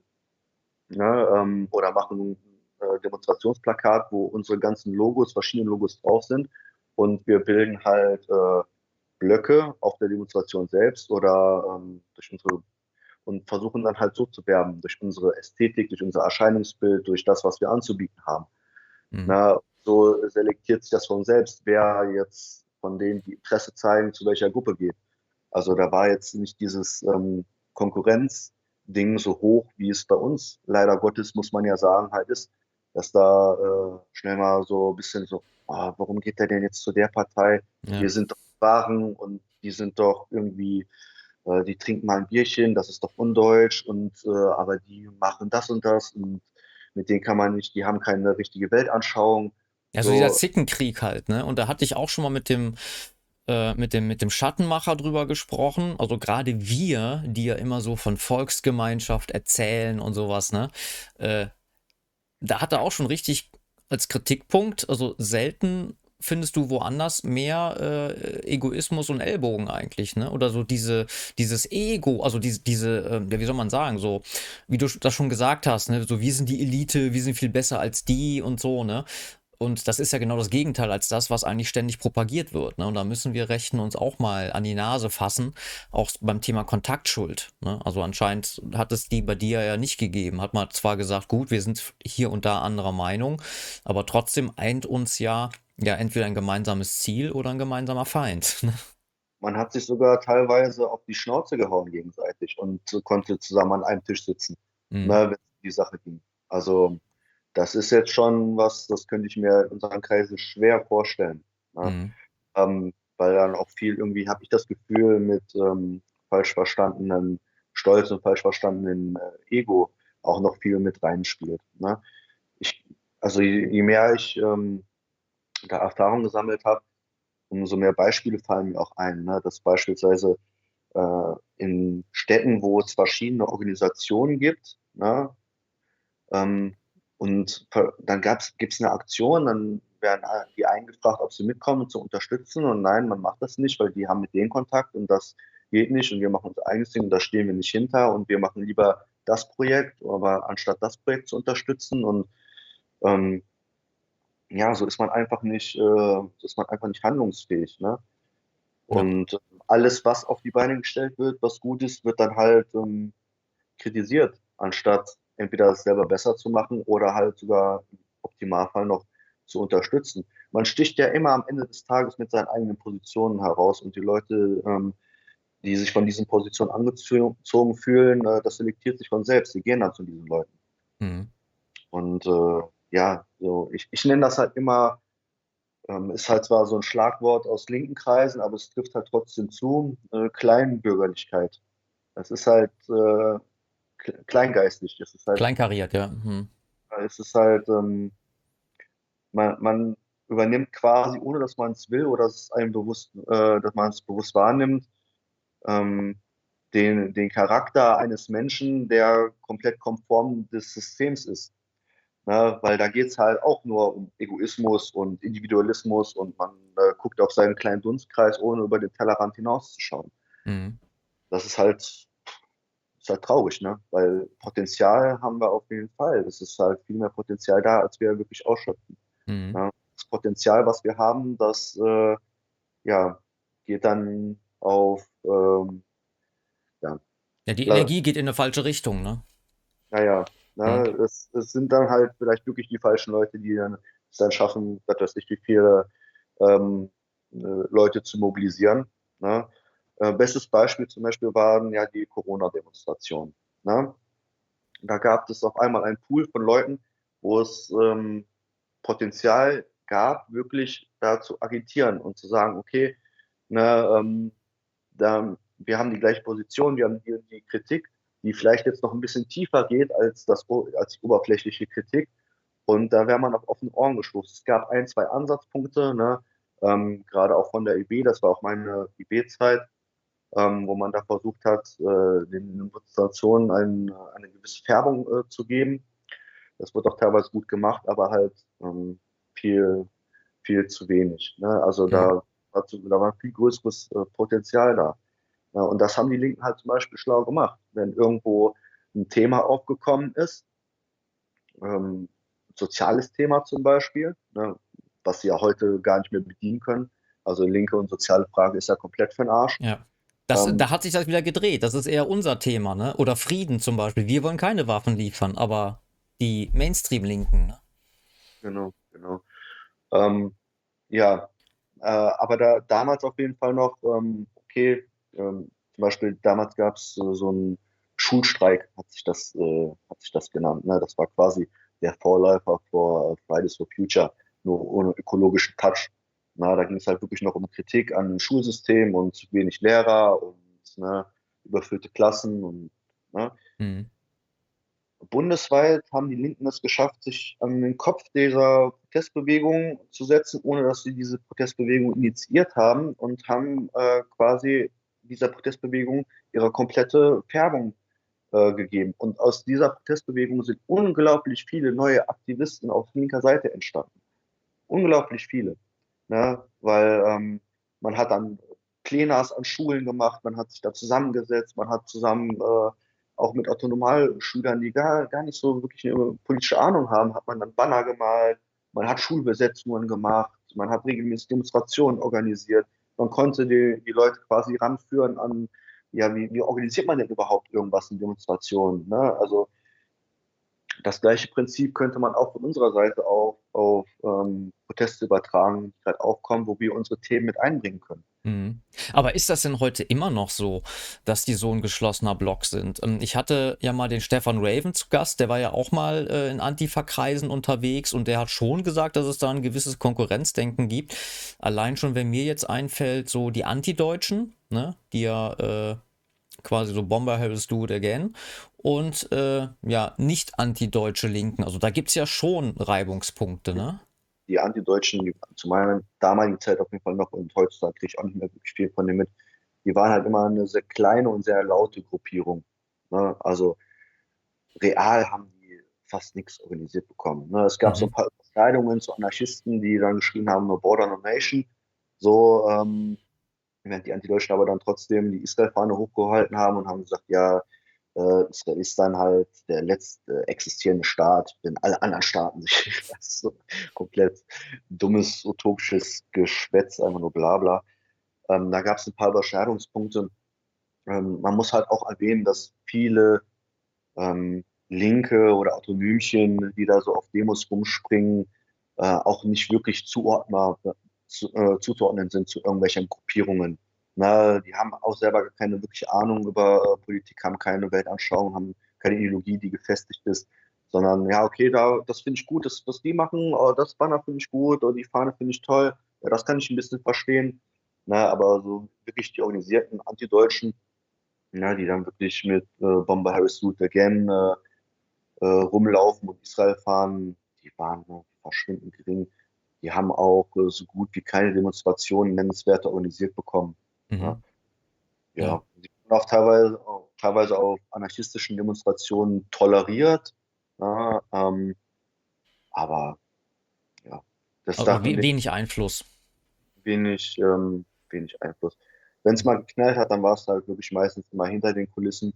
ne, ähm, oder machen ein äh, Demonstrationsplakat, wo unsere ganzen Logos, verschiedene Logos drauf sind und wir bilden halt äh, Blöcke auf der Demonstration selbst oder ähm, durch unsere und versuchen dann halt so zu werben durch unsere Ästhetik, durch unser Erscheinungsbild, durch das, was wir anzubieten haben. Mhm. Na, so selektiert sich das von selbst, wer jetzt von denen, die Interesse zeigen, zu welcher Gruppe geht. Also da war jetzt nicht dieses ähm, Konkurrenzding so hoch, wie es bei uns leider Gottes, muss man ja sagen, halt ist, dass da äh, schnell mal so ein bisschen so, ah, warum geht der denn jetzt zu der Partei? Ja. Wir sind doch Waren und die sind doch irgendwie, äh, die trinken mal ein Bierchen, das ist doch undeutsch und äh, aber die machen das und das und mit denen kann man nicht, die haben keine richtige Weltanschauung. Also so. dieser Zickenkrieg halt, ne? Und da hatte ich auch schon mal mit dem äh, mit dem, mit dem Schattenmacher drüber gesprochen. Also gerade wir, die ja immer so von Volksgemeinschaft erzählen und sowas, ne? Äh, da hat er auch schon richtig als Kritikpunkt, also selten findest du woanders mehr äh, Egoismus und Ellbogen eigentlich, ne? Oder so diese, dieses Ego, also diese, diese, äh, ja, wie soll man sagen, so, wie du das schon gesagt hast, ne? So, wir sind die Elite, wir sind viel besser als die und so, ne? Und das ist ja genau das Gegenteil als das, was eigentlich ständig propagiert wird. Ne? Und da müssen wir Rechten uns auch mal an die Nase fassen, auch beim Thema Kontaktschuld. Ne? Also anscheinend hat es die bei dir ja nicht gegeben. Hat man zwar gesagt, gut, wir sind hier und da anderer Meinung, aber trotzdem eint uns ja, ja entweder ein gemeinsames Ziel oder ein gemeinsamer Feind. Ne? Man hat sich sogar teilweise auf die Schnauze gehauen gegenseitig und konnte zusammen an einem Tisch sitzen, mhm. ne, wenn es die Sache ging. Also das ist jetzt schon was, das könnte ich mir in unseren Kreisen schwer vorstellen. Ne? Mhm. Ähm, weil dann auch viel irgendwie, habe ich das Gefühl, mit ähm, falsch verstandenen Stolz und falsch verstandenen äh, Ego auch noch viel mit reinspielt. Ne? Ich, also je, je mehr ich ähm, da Erfahrung gesammelt habe, umso mehr Beispiele fallen mir auch ein. Ne? Dass beispielsweise äh, in Städten, wo es verschiedene Organisationen gibt, ne? ähm, und dann gibt es eine Aktion, dann werden die eingefragt, ob sie mitkommen zu unterstützen. Und nein, man macht das nicht, weil die haben mit denen Kontakt und das geht nicht. Und wir machen unser eigenes Ding und da stehen wir nicht hinter. Und wir machen lieber das Projekt, aber anstatt das Projekt zu unterstützen. Und ähm, ja, so ist man einfach nicht, äh, ist man einfach nicht handlungsfähig. Ne? Und ja. alles, was auf die Beine gestellt wird, was gut ist, wird dann halt ähm, kritisiert, anstatt entweder es selber besser zu machen oder halt sogar im Optimalfall noch zu unterstützen. Man sticht ja immer am Ende des Tages mit seinen eigenen Positionen heraus und die Leute, ähm, die sich von diesen Positionen angezogen fühlen, äh, das selektiert sich von selbst. Die gehen dann zu diesen Leuten. Mhm. Und äh, ja, so, ich, ich nenne das halt immer, ähm, ist halt zwar so ein Schlagwort aus linken Kreisen, aber es trifft halt trotzdem zu, äh, Kleinbürgerlichkeit. Das ist halt äh, kleingeistig. Es ist halt, Kleinkariert, ja. Mhm. Es ist halt, ähm, man, man, übernimmt quasi, ohne dass man es will oder dass es einem bewusst, äh, dass man es bewusst wahrnimmt, ähm, den, den Charakter eines Menschen, der komplett konform des Systems ist. Ne? Weil da geht es halt auch nur um Egoismus und Individualismus und man äh, guckt auf seinen kleinen Dunstkreis, ohne über den Tellerrand hinauszuschauen. Mhm. Das ist halt, ist halt traurig, ne? weil Potenzial haben wir auf jeden Fall. Es ist halt viel mehr Potenzial da, als wir wirklich ausschöpfen. Mhm. Ne? Das Potenzial, was wir haben, das äh, ja, geht dann auf ähm, ja. Ja, die Energie geht in eine falsche Richtung, ne? Naja, Ne? Mhm. Es, es, sind dann halt vielleicht wirklich die falschen Leute, die dann es dann schaffen, dass nicht wie viele ähm, äh, Leute zu mobilisieren. Ne? Äh, bestes Beispiel zum Beispiel waren ja die Corona-Demonstrationen. Ne? Da gab es auf einmal einen Pool von Leuten, wo es ähm, Potenzial gab, wirklich da zu agitieren und zu sagen, okay, ne, ähm, da, wir haben die gleiche Position, wir haben die, die Kritik, die vielleicht jetzt noch ein bisschen tiefer geht als, das, als die oberflächliche Kritik. Und da wäre man auf offene Ohren gestoßen. Es gab ein, zwei Ansatzpunkte, ne? ähm, gerade auch von der IB, das war auch meine IB-Zeit, ähm, wo man da versucht hat, äh, den Demonstrationen ein, eine gewisse Färbung äh, zu geben. Das wird auch teilweise gut gemacht, aber halt ähm, viel, viel zu wenig. Ne? Also ja. da, da war viel größeres äh, Potenzial da. Ja, und das haben die Linken halt zum Beispiel schlau gemacht. Wenn irgendwo ein Thema aufgekommen ist, ähm, soziales Thema zum Beispiel, ne, was sie ja heute gar nicht mehr bedienen können. Also linke und soziale Frage ist ja komplett für den Arsch. Ja. Das, ähm, da hat sich das wieder gedreht. Das ist eher unser Thema, ne? Oder Frieden zum Beispiel. Wir wollen keine Waffen liefern, aber die Mainstream-Linken. Ne? Genau, genau. Ähm, ja, äh, aber da damals auf jeden Fall noch, ähm, okay, ähm, zum Beispiel damals gab es so, so einen Schulstreik, hat sich das, äh, hat sich das genannt. Ne? Das war quasi der Vorläufer vor Fridays for Future, nur ohne ökologischen Touch. Na, da ging es halt wirklich noch um Kritik an dem Schulsystem und zu wenig Lehrer und ne, überfüllte Klassen und ne. Mhm. Bundesweit haben die Linken es geschafft, sich an den Kopf dieser Protestbewegung zu setzen, ohne dass sie diese Protestbewegung initiiert haben und haben äh, quasi dieser Protestbewegung ihre komplette Färbung äh, gegeben. Und aus dieser Protestbewegung sind unglaublich viele neue Aktivisten auf linker Seite entstanden. Unglaublich viele. Ne? Weil ähm, man hat dann Plenas an Schulen gemacht, man hat sich da zusammengesetzt, man hat zusammen äh, auch mit Autonomalschülern, die gar, gar nicht so wirklich eine politische Ahnung haben, hat man dann Banner gemalt, man hat Schulbesetzungen gemacht, man hat regelmäßig Demonstrationen organisiert man konnte die, die Leute quasi ranführen an, ja, wie, wie organisiert man denn überhaupt irgendwas in Demonstrationen? Ne? Also das gleiche Prinzip könnte man auch von unserer Seite auf, auf ähm, Proteste übertragen, die gerade aufkommen, wo wir unsere Themen mit einbringen können. Mhm. Aber ist das denn heute immer noch so, dass die so ein geschlossener Block sind? Ähm, ich hatte ja mal den Stefan Raven zu Gast, der war ja auch mal äh, in Antifa-Kreisen unterwegs und der hat schon gesagt, dass es da ein gewisses Konkurrenzdenken gibt. Allein schon, wenn mir jetzt einfällt, so die Antideutschen, ne, die ja äh, quasi so Bomber Harris Do It Again und äh, ja, nicht antideutsche Linken. Also da gibt es ja schon Reibungspunkte, ne? die Antideutschen, die zu meiner damaligen Zeit auf jeden Fall noch und heutzutage kriege ich auch nicht mehr wirklich viel von denen mit, die waren halt immer eine sehr kleine und sehr laute Gruppierung. Ne? Also real haben die fast nichts organisiert bekommen. Ne? Es gab mhm. so ein paar Überschneidungen zu Anarchisten, die dann geschrieben haben, no border, no nation. So, ähm, während die Antideutschen aber dann trotzdem die Israel-Fahne hochgehalten haben und haben gesagt, ja, äh, Israel ist dann halt der letzte existierende Staat, wenn alle anderen Staaten sich so komplett dummes, utopisches Geschwätz, einfach nur Blabla. Ähm, da gab es ein paar Überschneidungspunkte. Ähm, man muss halt auch erwähnen, dass viele ähm, Linke oder Autonomchen, die da so auf Demos rumspringen, äh, auch nicht wirklich zuordnbar, zu, äh, zuzuordnen sind zu irgendwelchen Gruppierungen. Na, die haben auch selber keine wirkliche Ahnung über äh, Politik, haben keine Weltanschauung, haben keine Ideologie, die gefestigt ist, sondern ja, okay, da, das finde ich gut, das, was die machen, oh, das Banner finde ich gut, oder oh, die Fahne finde ich toll, ja, das kann ich ein bisschen verstehen. Na, aber so wirklich die organisierten Antideutschen, na, die dann wirklich mit äh, Bomber Harris Root Again äh, äh, rumlaufen und Israel fahren, die waren verschwindend gering. Die haben auch äh, so gut wie keine Demonstrationen nennenswerte organisiert bekommen. Mhm. Ja. ja. Die wurden auch teilweise, auch teilweise auf anarchistischen Demonstrationen toleriert. Ja, ähm, aber ja, das aber wenig Einfluss. Wenig, ähm, wenig Einfluss. Wenn es mal geknallt hat, dann war es halt wirklich meistens immer hinter den Kulissen.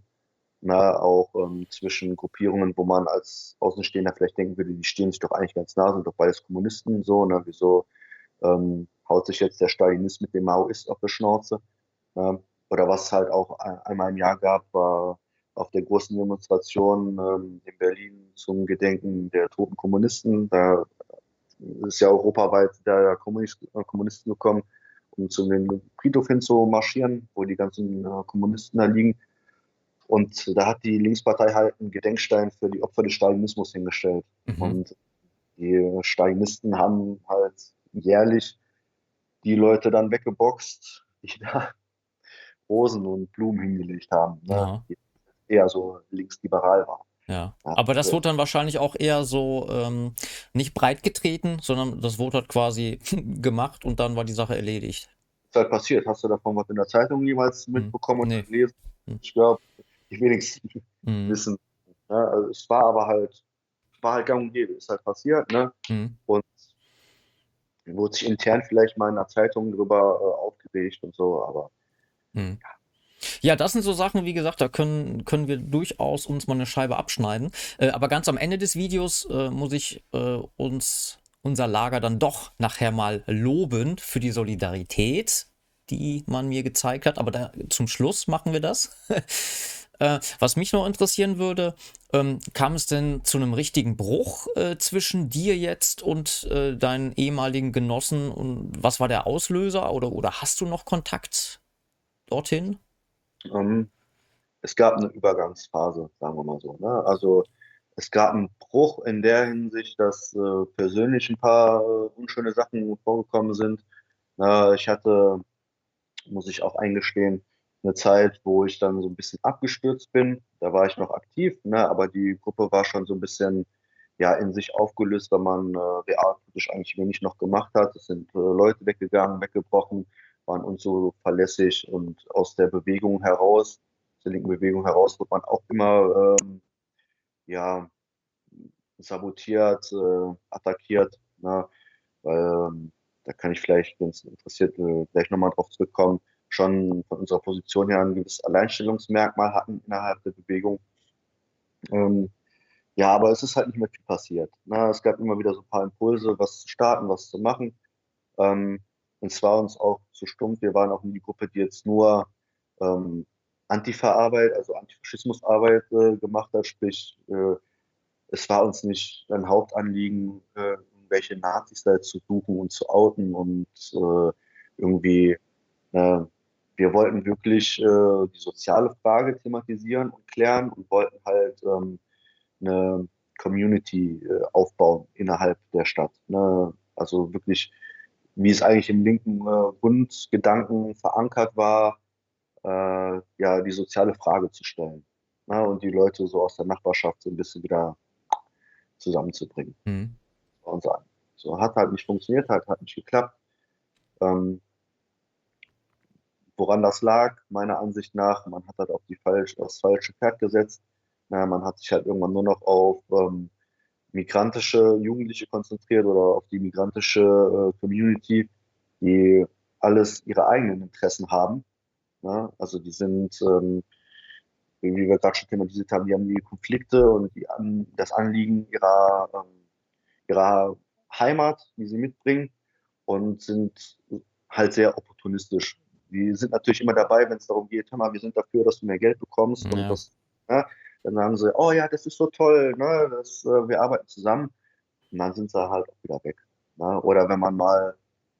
Na, auch ähm, zwischen Gruppierungen, wo man als Außenstehender vielleicht denken würde, die stehen sich doch eigentlich ganz nah, sind doch beides Kommunisten so, ne? wieso ähm, haut sich jetzt der Stalinist mit dem Maoist auf die Schnauze? Ne? Oder was halt auch einmal im Jahr gab, war auf der großen Demonstration ähm, in Berlin zum Gedenken der toten Kommunisten. Da ist ja europaweit der äh, Kommunisten gekommen, um zu den Friedhof hin zu marschieren, wo die ganzen äh, Kommunisten da liegen. Und da hat die Linkspartei halt einen Gedenkstein für die Opfer des Stalinismus hingestellt. Mhm. Und die Stalinisten haben halt jährlich die Leute dann weggeboxt, die da Rosen und Blumen hingelegt haben. Ne? Ja. Die eher so linksliberal waren. Ja. ja. aber das wurde dann wahrscheinlich auch eher so ähm, nicht breit getreten, sondern das wurde halt quasi gemacht und dann war die Sache erledigt. Was ist halt passiert? Hast du davon was in der Zeitung jemals hm. mitbekommen nee. und gelesen? Hm. Ich glaube, die wenigsten mhm. wissen. Ja, also es war aber halt, war halt gang und gäbe, ist halt passiert, ne? Mhm. Und wurde sich intern vielleicht mal in der Zeitung drüber äh, aufgeregt und so, aber mhm. ja. Ja, das sind so Sachen, wie gesagt, da können, können wir durchaus uns mal eine Scheibe abschneiden. Äh, aber ganz am Ende des Videos äh, muss ich äh, uns unser Lager dann doch nachher mal loben für die Solidarität, die man mir gezeigt hat. Aber da, zum Schluss machen wir das. Äh, was mich noch interessieren würde, ähm, kam es denn zu einem richtigen Bruch äh, zwischen dir jetzt und äh, deinen ehemaligen Genossen? Und was war der Auslöser? Oder, oder hast du noch Kontakt dorthin? Um, ähm, es gab eine Übergangsphase, sagen wir mal so. Ne? Also es gab einen Bruch in der Hinsicht, dass äh, persönlich ein paar äh, unschöne Sachen vorgekommen sind. ich hatte, muss ich auch eingestehen, eine Zeit, wo ich dann so ein bisschen abgestürzt bin. Da war ich noch aktiv, ne, aber die Gruppe war schon so ein bisschen ja, in sich aufgelöst, weil man äh, realpolitisch eigentlich wenig noch gemacht hat. Es sind äh, Leute weggegangen, weggebrochen, waren uns so verlässlich und aus der Bewegung heraus, aus der linken Bewegung heraus, wird man auch immer ähm, ja, sabotiert, äh, attackiert. Ne? Weil, ähm, da kann ich vielleicht, wenn es interessiert, äh, gleich nochmal drauf zurückkommen schon von unserer Position her ein gewisses Alleinstellungsmerkmal hatten innerhalb der Bewegung. Ähm, ja, aber es ist halt nicht mehr viel passiert. Na, es gab immer wieder so ein paar Impulse, was zu starten, was zu machen. Ähm, und zwar uns auch zu stumpf. Wir waren auch in die Gruppe, die jetzt nur ähm, Antifa-Arbeit, also Antifaschismusarbeit äh, gemacht hat. Sprich, äh, es war uns nicht ein Hauptanliegen, äh, welche Nazis da zu suchen und zu outen und äh, irgendwie äh, wir wollten wirklich äh, die soziale Frage thematisieren und klären und wollten halt ähm, eine Community äh, aufbauen innerhalb der Stadt. Ne? Also wirklich, wie es eigentlich im linken äh, Grundgedanken verankert war, äh, ja, die soziale Frage zu stellen ne? und die Leute so aus der Nachbarschaft so ein bisschen wieder zusammenzubringen. Mhm. Und sagen. So hat halt nicht funktioniert, hat, hat nicht geklappt. Ähm, Woran das lag, meiner Ansicht nach, man hat halt auf die falsch, das falsche Pferd gesetzt. Na, man hat sich halt irgendwann nur noch auf ähm, migrantische Jugendliche konzentriert oder auf die migrantische äh, Community, die alles ihre eigenen Interessen haben. Na? Also die sind, ähm, wie wir gerade schon thematisiert haben, die haben die Konflikte und die an, das Anliegen ihrer, ähm, ihrer Heimat, die sie mitbringen und sind halt sehr opportunistisch die sind natürlich immer dabei, wenn es darum geht, hör mal, wir sind dafür, dass du mehr Geld bekommst. Ja. Und das, ne, dann sagen sie, oh ja, das ist so toll, ne, das, äh, wir arbeiten zusammen. Und dann sind sie halt auch wieder weg. Ne? Oder wenn man mal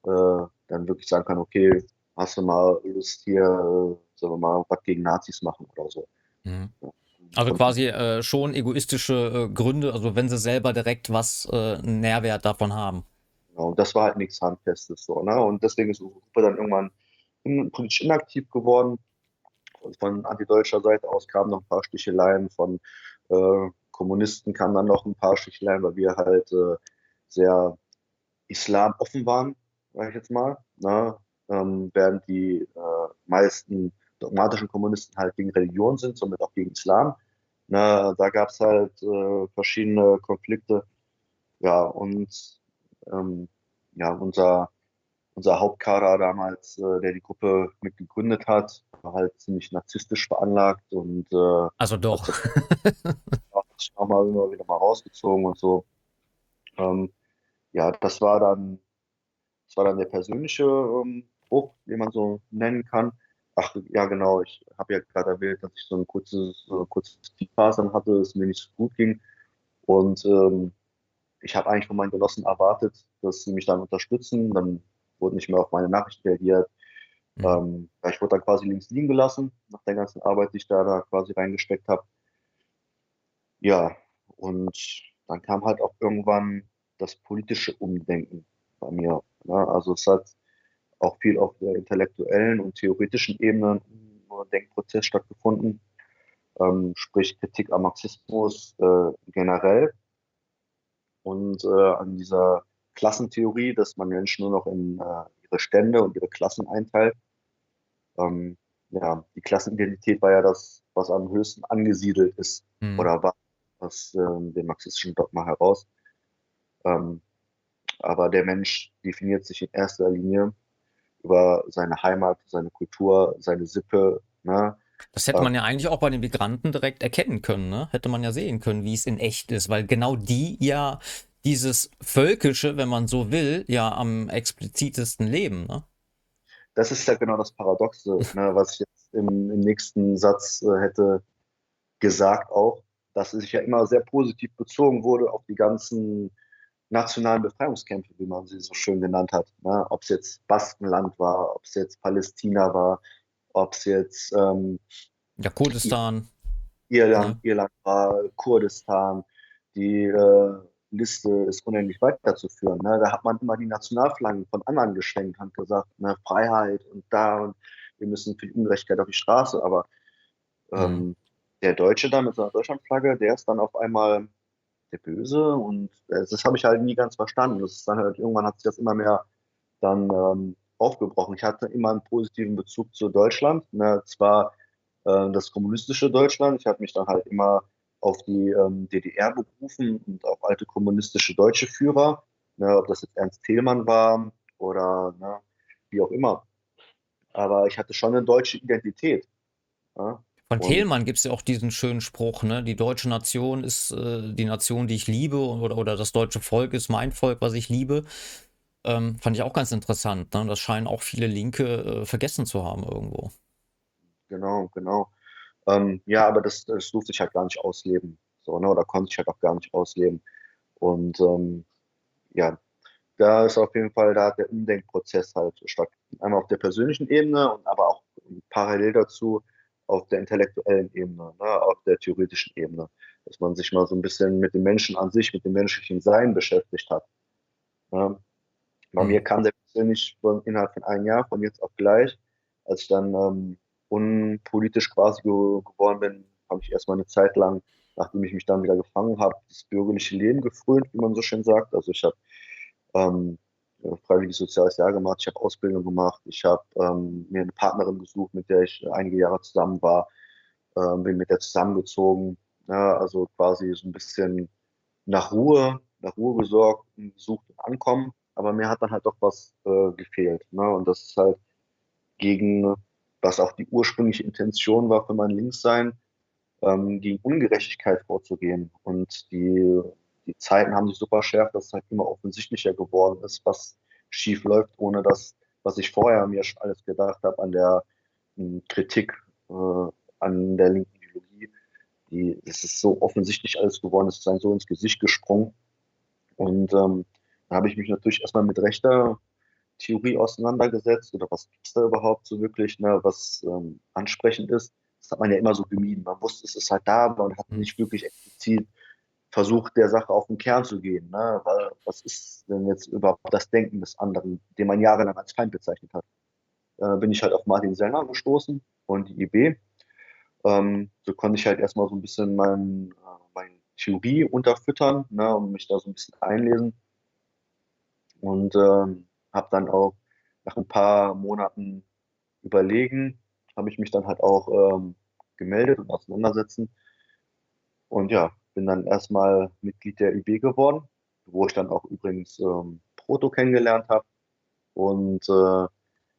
äh, dann wirklich sagen kann, okay, hast du mal Lust hier, äh, sagen wir mal, was gegen Nazis machen oder so. Mhm. Ja. Also quasi äh, schon egoistische äh, Gründe, also wenn sie selber direkt was, äh, einen Nährwert davon haben. Genau, und das war halt nichts Handfestes so, ne? Und deswegen ist unsere Gruppe dann irgendwann politisch inaktiv geworden. Und von antideutscher Seite aus kamen noch ein paar Sticheleien, von äh, Kommunisten kamen dann noch ein paar Sticheleien, weil wir halt äh, sehr islamoffen waren, sage ich jetzt mal. Ne? Ähm, während die äh, meisten dogmatischen Kommunisten halt gegen Religion sind, somit auch gegen Islam. Na, da gab es halt äh, verschiedene Konflikte. Ja, und ähm, ja, unser, unser Hauptkader damals, äh, der die Gruppe mit gegründet hat, war halt ziemlich narzisstisch veranlagt und äh, also doch. auch mal immer wieder mal rausgezogen und so. Ähm, ja, das war dann, das war dann der persönliche ähm, Bruch, den man so nennen kann. Ach ja, genau. Ich habe ja gerade erwähnt, dass ich so ein kurzes, so kurzes Tiefphasen hatte, es mir nicht so gut ging. Und ähm, ich habe eigentlich von meinen Genossen erwartet, dass sie mich dann unterstützen. Dann wurde nicht mehr auf meine Nachricht reagiert. Mhm. Ähm, ich wurde dann quasi links liegen gelassen, nach der ganzen Arbeit, die ich da, da quasi reingesteckt habe. Ja, und dann kam halt auch irgendwann das politische Umdenken bei mir. Ne? Also es hat auch viel auf der intellektuellen und theoretischen Ebene ein Denkprozess stattgefunden, ähm, sprich Kritik am Marxismus äh, generell und äh, an dieser Klassentheorie, dass man Menschen nur noch in äh, ihre Stände und ihre Klassen einteilt. Ähm, ja, die Klassenidentität war ja das, was am höchsten angesiedelt ist mhm. oder war aus ähm, dem marxistischen Dogma heraus. Ähm, aber der Mensch definiert sich in erster Linie über seine Heimat, seine Kultur, seine Sippe. Ne? Das hätte man ja eigentlich auch bei den Migranten direkt erkennen können, ne? Hätte man ja sehen können, wie es in echt ist, weil genau die ja dieses Völkische, wenn man so will, ja am explizitesten leben, ne? Das ist ja genau das Paradoxe, ne, was ich jetzt im, im nächsten Satz äh, hätte gesagt auch, dass es sich ja immer sehr positiv bezogen wurde auf die ganzen nationalen Befreiungskämpfe, wie man sie so schön genannt hat. Ne? Ob es jetzt Baskenland war, ob es jetzt Palästina war, ob es jetzt ähm, ja, Kurdistan. Irland, ja. Irland war, Kurdistan. Die äh, Liste ist unendlich weiterzuführen. Ne? Da hat man immer die Nationalflaggen von anderen geschenkt und gesagt, ne, Freiheit und da und wir müssen für die Ungerechtigkeit auf die Straße. Aber ähm, mhm. der Deutsche da mit seiner Deutschlandflagge, der ist dann auf einmal der Böse und äh, das habe ich halt nie ganz verstanden. Das ist dann halt, irgendwann hat sich das immer mehr dann ähm, aufgebrochen. Ich hatte immer einen positiven Bezug zu Deutschland, ne, zwar äh, das kommunistische Deutschland, ich habe mich dann halt immer auf die ähm, DDR berufen und auf alte kommunistische deutsche Führer, ne, ob das jetzt Ernst Thälmann war oder ne, wie auch immer. Aber ich hatte schon eine deutsche Identität. Ja. Von Thälmann gibt es ja auch diesen schönen Spruch, ne? Die deutsche Nation ist äh, die Nation, die ich liebe, oder, oder das deutsche Volk ist mein Volk, was ich liebe. Ähm, fand ich auch ganz interessant. Ne? Das scheinen auch viele Linke äh, vergessen zu haben irgendwo. Genau, genau. Ähm, ja, aber das, das durfte sich halt gar nicht ausleben. So, ne? Oder konnte ich halt auch gar nicht ausleben. Und ähm, ja, da ist auf jeden Fall, da hat der Umdenkprozess halt stattgefunden. Einmal auf der persönlichen Ebene und aber auch parallel dazu auf der intellektuellen Ebene, ne, auf der theoretischen Ebene, dass man sich mal so ein bisschen mit dem Menschen an sich, mit dem menschlichen Sein beschäftigt hat. Ne. Bei mir kam der persönlich von, innerhalb von einem Jahr, von jetzt auf gleich, als ich dann ähm, unpolitisch quasi ge geworden bin, habe ich erstmal eine Zeit lang, nachdem ich mich dann wieder gefangen habe, das bürgerliche Leben gefrönt, wie man so schön sagt. Also ich habe ähm, freiwilliges soziales Jahr gemacht, ich habe Ausbildung gemacht, ich habe ähm, mir eine Partnerin gesucht, mit der ich einige Jahre zusammen war, ähm, bin mit der zusammengezogen, ja, also quasi so ein bisschen nach Ruhe, nach Ruhe gesorgt, gesucht und ankommen, aber mir hat dann halt doch was äh, gefehlt. Ne? Und das ist halt gegen, was auch die ursprüngliche Intention war für mein Linkssein, ähm, gegen Ungerechtigkeit vorzugehen. Und die die Zeiten haben sich super schärft, dass es halt immer offensichtlicher geworden ist, was schief läuft, ohne dass was ich vorher mir schon alles gedacht habe an der hm, Kritik äh, an der linken Ideologie, die, es ist so offensichtlich alles geworden, es ist einem so ins Gesicht gesprungen. Und ähm, da habe ich mich natürlich erstmal mit rechter Theorie auseinandergesetzt oder was gibt es da überhaupt so wirklich, ne, was ähm, ansprechend ist. Das hat man ja immer so gemieden. Man wusste, es ist halt da, aber man hat mhm. nicht wirklich explizit versucht, der Sache auf den Kern zu gehen. Ne? Weil, was ist denn jetzt überhaupt das Denken des anderen, den man jahrelang als Feind bezeichnet hat? Äh, bin ich halt auf Martin Sellner gestoßen und die IB. Ähm, so konnte ich halt erstmal so ein bisschen mein, äh, meine Theorie unterfüttern ne, und mich da so ein bisschen einlesen. Und ähm, habe dann auch nach ein paar Monaten überlegen, habe ich mich dann halt auch ähm, gemeldet und auseinandersetzen. Und ja, bin dann erstmal Mitglied der IB geworden, wo ich dann auch übrigens ähm, Proto kennengelernt habe. Und äh,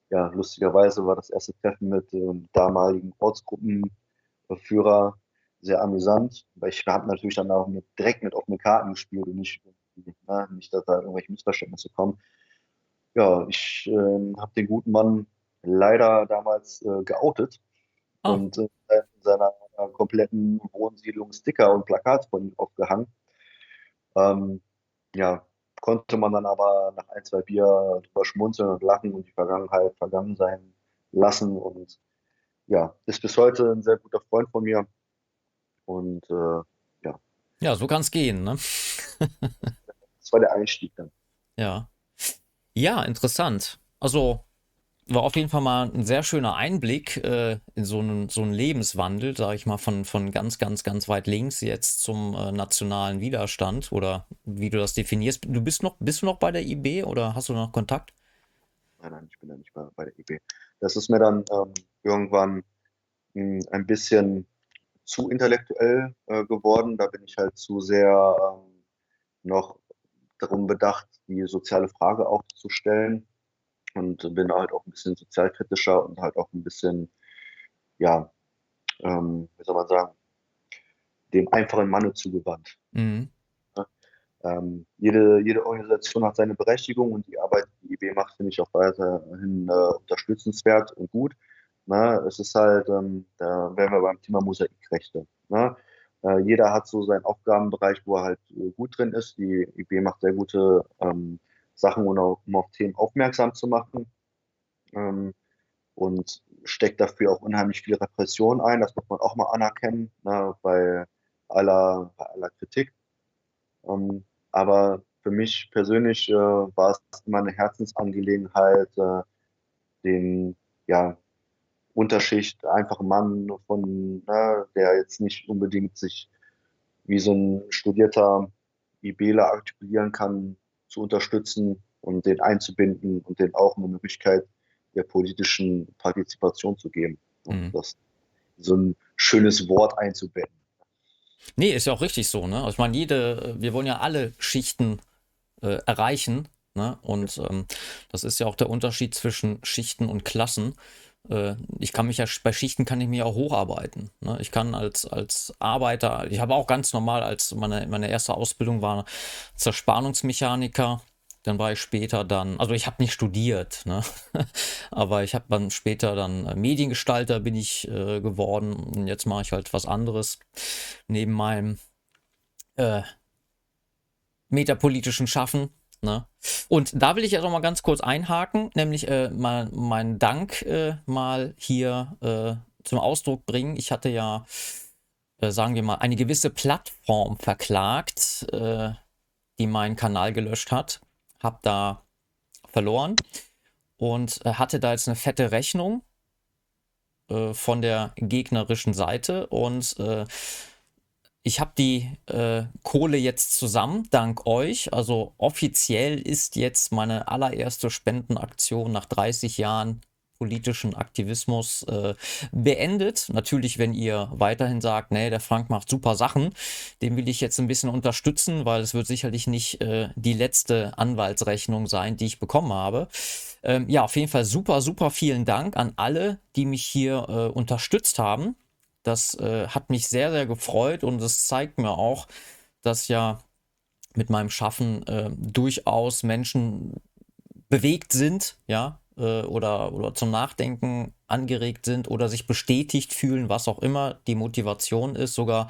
ja, lustigerweise war das erste Treffen mit dem damaligen Ortsgruppenführer sehr amüsant, weil ich habe natürlich dann auch mit, direkt mit offenen Karten gespielt und nicht, na, nicht dass da irgendwelche Missverständnisse kommen. Ja, ich äh, habe den guten Mann leider damals äh, geoutet oh. und äh, in seiner kompletten Wohnsiedlung Sticker und Plakate von ihm aufgehangen. Ähm, ja, konnte man dann aber nach ein, zwei Bier drüber schmunzeln und lachen und die Vergangenheit vergangen sein lassen. Und ja, ist bis heute ein sehr guter Freund von mir. Und äh, ja. Ja, so kann es gehen, ne? das war der Einstieg dann. Ja. Ja, interessant. Also war auf jeden Fall mal ein sehr schöner Einblick äh, in so einen, so einen Lebenswandel, sage ich mal, von, von ganz, ganz, ganz weit links jetzt zum äh, nationalen Widerstand oder wie du das definierst. Du bist noch, bist du noch bei der IB oder hast du noch Kontakt? Nein, nein, ich bin ja nicht bei, bei der IB. Das ist mir dann ähm, irgendwann mh, hm, ein bisschen zu intellektuell äh, geworden. Da bin ich halt zu sehr ähm, noch darum bedacht, die soziale Frage auch zu stellen und bin halt auch ein bisschen sozialkritischer und halt auch ein bisschen, ja, ähm, wie soll man sagen, dem einfachen Manne zugewandt. Mhm. Ja, ähm, jede, jede Organisation hat seine Berechtigung und die Arbeit, die IB macht, finde ich auch weiterhin äh, unterstützenswert und gut. Na, es ist halt, ähm, da wären wir beim Thema Mosaikrechte. Na? Äh, jeder hat so seinen Aufgabenbereich, wo er halt äh, gut drin ist. Die IB macht sehr gute ähm, Sachen, um um auf Themen aufmerksam zu machen. Ähm, und steckt dafür auch unheimlich viel Repression ein. Das muss man auch mal anerkennen, ne, bei, aller, bei aller Kritik. Ähm, aber für mich persönlich äh, war es immer eine Herzensangelegenheit, äh, den ja, Unterschicht, einfachen Mann von, ne, der jetzt nicht unbedingt sich wie so ein studierter IBler artikulieren kann, zu unterstützen und den einzubinden und den auch eine Möglichkeit der politischen Partizipation zu geben. Mhm. Das, so ein schönes Wort einzubinden. Nee, ist ja auch richtig so, ne? Also ich meine, jede, wir wollen ja alle Schichten äh, erreichen, ne? Und ähm, das ist ja auch der Unterschied zwischen Schichten und Klassen. Äh, ich kann mich ja, bei Schichten kann ich mich auch hocharbeiten. Ne? Ich kann als, als Arbeiter, ich habe auch ganz normal, als meine, meine erste Ausbildung war Zerspannungsmechaniker, dann war ich später dann, also ich habe nicht studiert, ne? aber ich habe dann später dann äh, Mediengestalter bin ich äh, geworden und jetzt mache ich halt was anderes neben meinem äh, metapolitischen Schaffen. Ne? Und da will ich jetzt noch mal ganz kurz einhaken, nämlich äh, mal meinen Dank äh, mal hier äh, zum Ausdruck bringen. Ich hatte ja, äh, sagen wir mal, eine gewisse Plattform verklagt, äh, die meinen Kanal gelöscht hat. Hab da verloren und äh, hatte da jetzt eine fette Rechnung von der gegnerischen Seite und ich habe die äh, Kohle jetzt zusammen, dank euch. Also offiziell ist jetzt meine allererste Spendenaktion nach 30 Jahren politischen Aktivismus äh, beendet. Natürlich, wenn ihr weiterhin sagt, nee, der Frank macht super Sachen, den will ich jetzt ein bisschen unterstützen, weil es wird sicherlich nicht äh, die letzte Anwaltsrechnung sein, die ich bekommen habe. Ähm, ja, auf jeden Fall super, super vielen Dank an alle, die mich hier äh, unterstützt haben. Das äh, hat mich sehr, sehr gefreut und es zeigt mir auch, dass ja mit meinem Schaffen äh, durchaus Menschen bewegt sind, ja, äh, oder, oder zum Nachdenken angeregt sind oder sich bestätigt fühlen, was auch immer die Motivation ist, sogar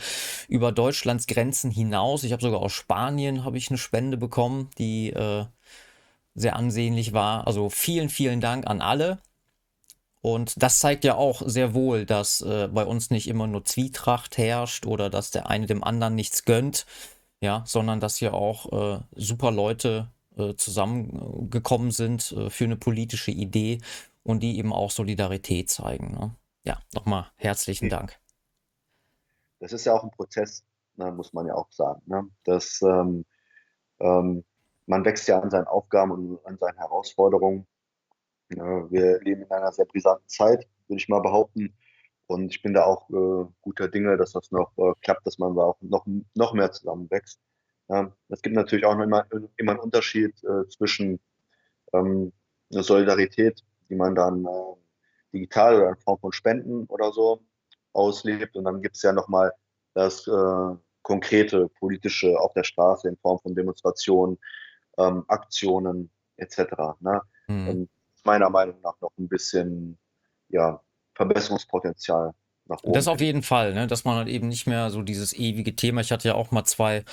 über Deutschlands Grenzen hinaus. Ich habe sogar aus Spanien habe ich eine Spende bekommen, die äh, sehr ansehnlich war. Also vielen, vielen Dank an alle. Und das zeigt ja auch sehr wohl, dass äh, bei uns nicht immer nur Zwietracht herrscht oder dass der eine dem anderen nichts gönnt, ja, sondern dass hier auch äh, super Leute äh, zusammengekommen sind äh, für eine politische Idee und die eben auch Solidarität zeigen. Ne? Ja, nochmal herzlichen Dank. Das ist ja auch ein Prozess, ne, muss man ja auch sagen. Ne? Das, ähm, ähm, man wächst ja an seinen Aufgaben und an seinen Herausforderungen. Wir leben in einer sehr brisanten Zeit, würde ich mal behaupten. Und ich bin da auch äh, guter Dinge, dass das noch äh, klappt, dass man da auch noch, noch mehr zusammenwächst. Ja, es gibt natürlich auch noch immer, immer einen Unterschied äh, zwischen ähm, einer Solidarität, die man dann äh, digital oder in Form von Spenden oder so auslebt. Und dann gibt es ja nochmal das äh, konkrete politische auf der Straße in Form von Demonstrationen, ähm, Aktionen etc. Ne? Mhm. Meiner Meinung nach noch ein bisschen ja, Verbesserungspotenzial nach oben. Das auf jeden Fall, ne? dass man halt eben nicht mehr so dieses ewige Thema. Ich hatte ja auch mal zwei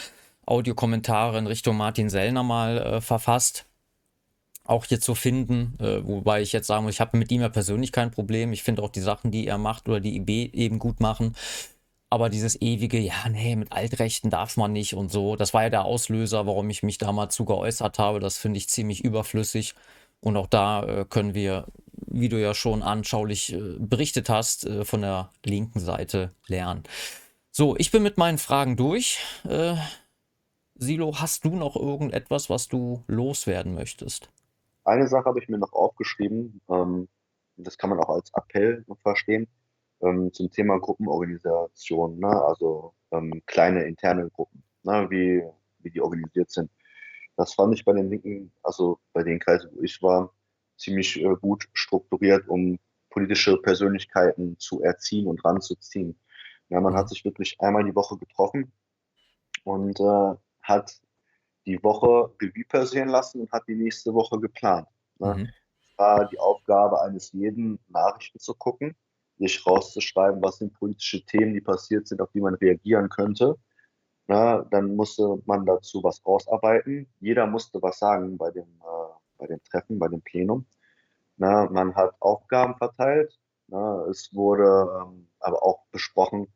Audiokommentare in Richtung Martin Sellner mal äh, verfasst. Auch hier zu finden, äh, wobei ich jetzt sagen muss, ich habe mit ihm ja persönlich kein Problem. Ich finde auch die Sachen, die er macht oder die IB eben gut machen. Aber dieses ewige, ja, nee, mit Altrechten darf man nicht und so, das war ja der Auslöser, warum ich mich damals zu geäußert habe. Das finde ich ziemlich überflüssig. Und auch da äh, können wir, wie du ja schon anschaulich äh, berichtet hast, äh, von der linken Seite lernen. So, ich bin mit meinen Fragen durch. Äh, Silo, hast du noch irgendetwas, was du loswerden möchtest? Eine Sache habe ich mir noch aufgeschrieben, ähm, das kann man auch als Appell verstehen, ähm, zum Thema Gruppenorganisation, ne? also ähm, kleine interne Gruppen, ne? wie, wie die organisiert sind. Das fand ich bei den Linken, also bei den Kreisen, wo ich war, ziemlich äh, gut strukturiert, um politische Persönlichkeiten zu erziehen und ranzuziehen. Ja, man hat mhm. sich wirklich einmal die Woche getroffen und äh, hat die Woche Revue passieren lassen und hat die nächste Woche geplant. Ne? Mhm. Es war die Aufgabe eines jeden, Nachrichten zu gucken, sich rauszuschreiben, was sind politische Themen, die passiert sind, auf die man reagieren könnte. Na, dann musste man dazu was ausarbeiten. Jeder musste was sagen bei dem, äh, bei dem Treffen, bei dem Plenum. Na, man hat Aufgaben verteilt. Na, es wurde ähm, aber auch besprochen,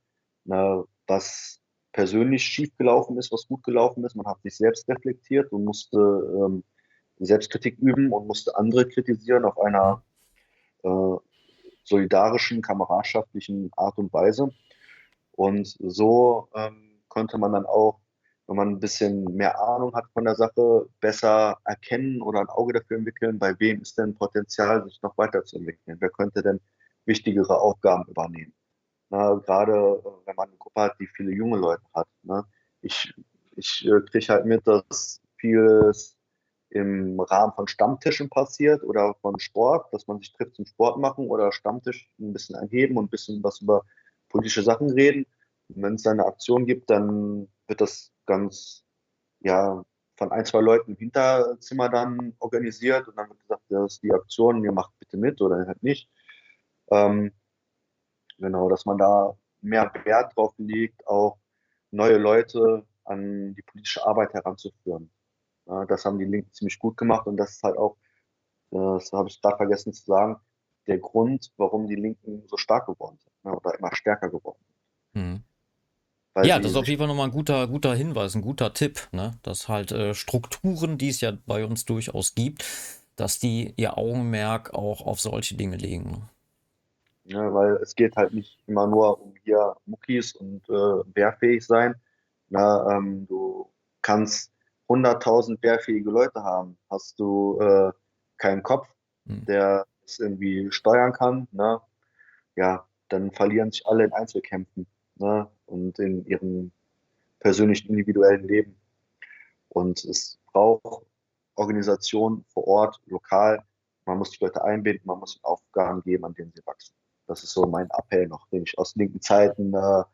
was persönlich schief gelaufen ist, was gut gelaufen ist. Man hat sich selbst reflektiert und musste ähm, Selbstkritik üben und musste andere kritisieren auf einer äh, solidarischen, kameradschaftlichen Art und Weise. Und so ähm, konnte man dann auch, wenn man ein bisschen mehr Ahnung hat von der Sache, besser erkennen oder ein Auge dafür entwickeln, bei wem ist denn Potenzial, sich noch weiterzuentwickeln. Wer könnte denn wichtigere Aufgaben übernehmen? Ne? Gerade äh, wenn man eine Gruppe hat, die viele junge Leute hat. Ne? Ich, ich äh, kriege halt mit, dass vieles im Rahmen von Stammtischen passiert oder von Sport, dass man sich trifft zum Sport machen oder Stammtisch ein bisschen erheben und ein bisschen was über politische Sachen reden. Wenn es eine Aktion gibt, dann wird das ganz, ja, von ein, zwei Leuten im Hinterzimmer dann organisiert und dann wird gesagt, das ist die Aktion, ihr macht bitte mit oder halt nicht. Ähm, Genau, dass man da mehr Wert drauf legt, auch neue Leute an die politische Arbeit heranzuführen. Ja, das haben die Linken ziemlich gut gemacht und das ist halt auch, das habe ich gerade vergessen zu sagen, der Grund, warum die Linken so stark geworden sind ne, oder immer stärker geworden sind. Mhm. Ja, das ist auf jeden Fall nochmal ein guter, guter Hinweis, ein guter Tipp, ne? dass halt äh, Strukturen, die es ja bei uns durchaus gibt, dass die ihr Augenmerk auch auf solche Dinge legen. Ja, weil es geht halt nicht immer nur um hier Muckis und äh, wehrfähig sein. Na, ähm, du kannst 100.000 wehrfähige Leute haben. Hast du äh, keinen Kopf, hm. der es irgendwie steuern kann, ne? ja, dann verlieren sich alle in Einzelkämpfen ne? Und in ihrem persönlichen, individuellen Leben. Und es braucht Organisation vor Ort, lokal. Man muss die Leute einbinden, man muss Aufgaben geben, an denen sie wachsen. Das ist so mein Appell noch, den ich aus linken Zeiten äh,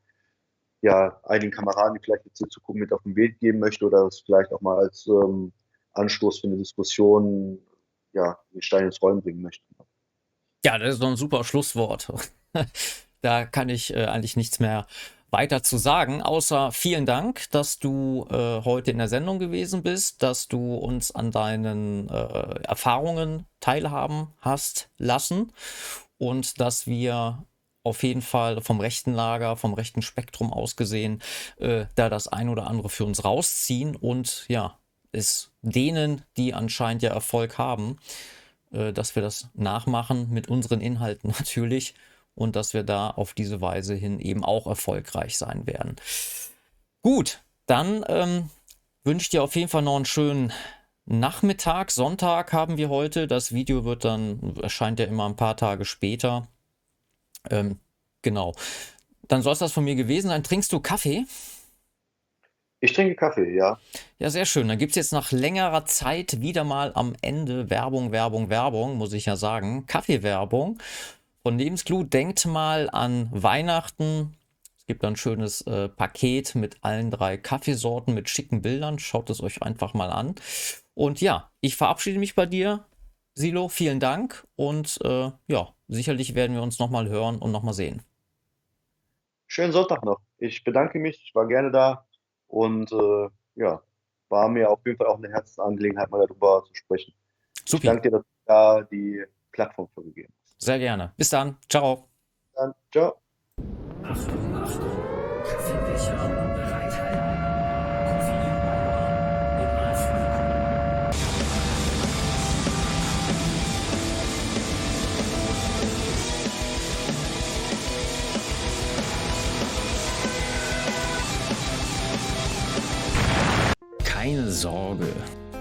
ja einigen Kameraden, die vielleicht jetzt hier zugucken, mit auf den Weg geben möchte oder das vielleicht auch mal als ähm, Anstoß für eine Diskussion ja, den Stein ins Rollen bringen möchte. Ja, das ist doch ein super Schlusswort. da kann ich äh, eigentlich nichts mehr weiter zu sagen, außer vielen Dank, dass du äh, heute in der Sendung gewesen bist, dass du uns an deinen äh, Erfahrungen teilhaben hast lassen und dass wir auf jeden Fall vom rechten Lager, vom rechten Spektrum aus gesehen, äh, da das ein oder andere für uns rausziehen und ja, es denen, die anscheinend ja Erfolg haben, äh, dass wir das nachmachen mit unseren Inhalten natürlich und dass wir da auf diese Weise hin eben auch erfolgreich sein werden. Gut, dann ähm, wünsche ich dir auf jeden Fall noch einen schönen Nachmittag. Sonntag haben wir heute. Das Video wird dann, erscheint ja immer ein paar Tage später. Ähm, genau. Dann soll es das von mir gewesen sein. Trinkst du Kaffee? Ich trinke Kaffee, ja. Ja, sehr schön. Dann gibt es jetzt nach längerer Zeit wieder mal am Ende Werbung, Werbung, Werbung, muss ich ja sagen. Kaffeewerbung von Lebensglut. Denkt mal an Weihnachten. Es gibt ein schönes äh, Paket mit allen drei Kaffeesorten mit schicken Bildern. Schaut es euch einfach mal an. Und ja, ich verabschiede mich bei dir. Silo, vielen Dank und äh, ja, sicherlich werden wir uns nochmal hören und nochmal sehen. Schönen Sonntag noch. Ich bedanke mich, ich war gerne da und äh, ja, war mir auf jeden Fall auch eine Herzensangelegenheit, mal darüber zu sprechen. Super. Ich danke dir, dass du da die Plattform vorgegeben hast. Sehr gerne. Bis dann. Ciao. Dann. Ciao. Achtung, Achtung. Kaffeebecher. Keine Sorge,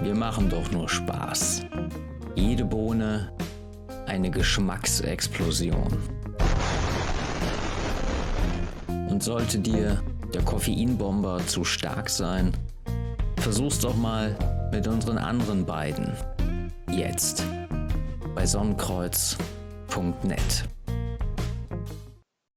wir machen doch nur Spaß. Jede Bohne eine Geschmacksexplosion. Und sollte dir der Koffeinbomber zu stark sein, versuch's doch mal mit unseren anderen beiden. Jetzt bei sonnenkreuz.net.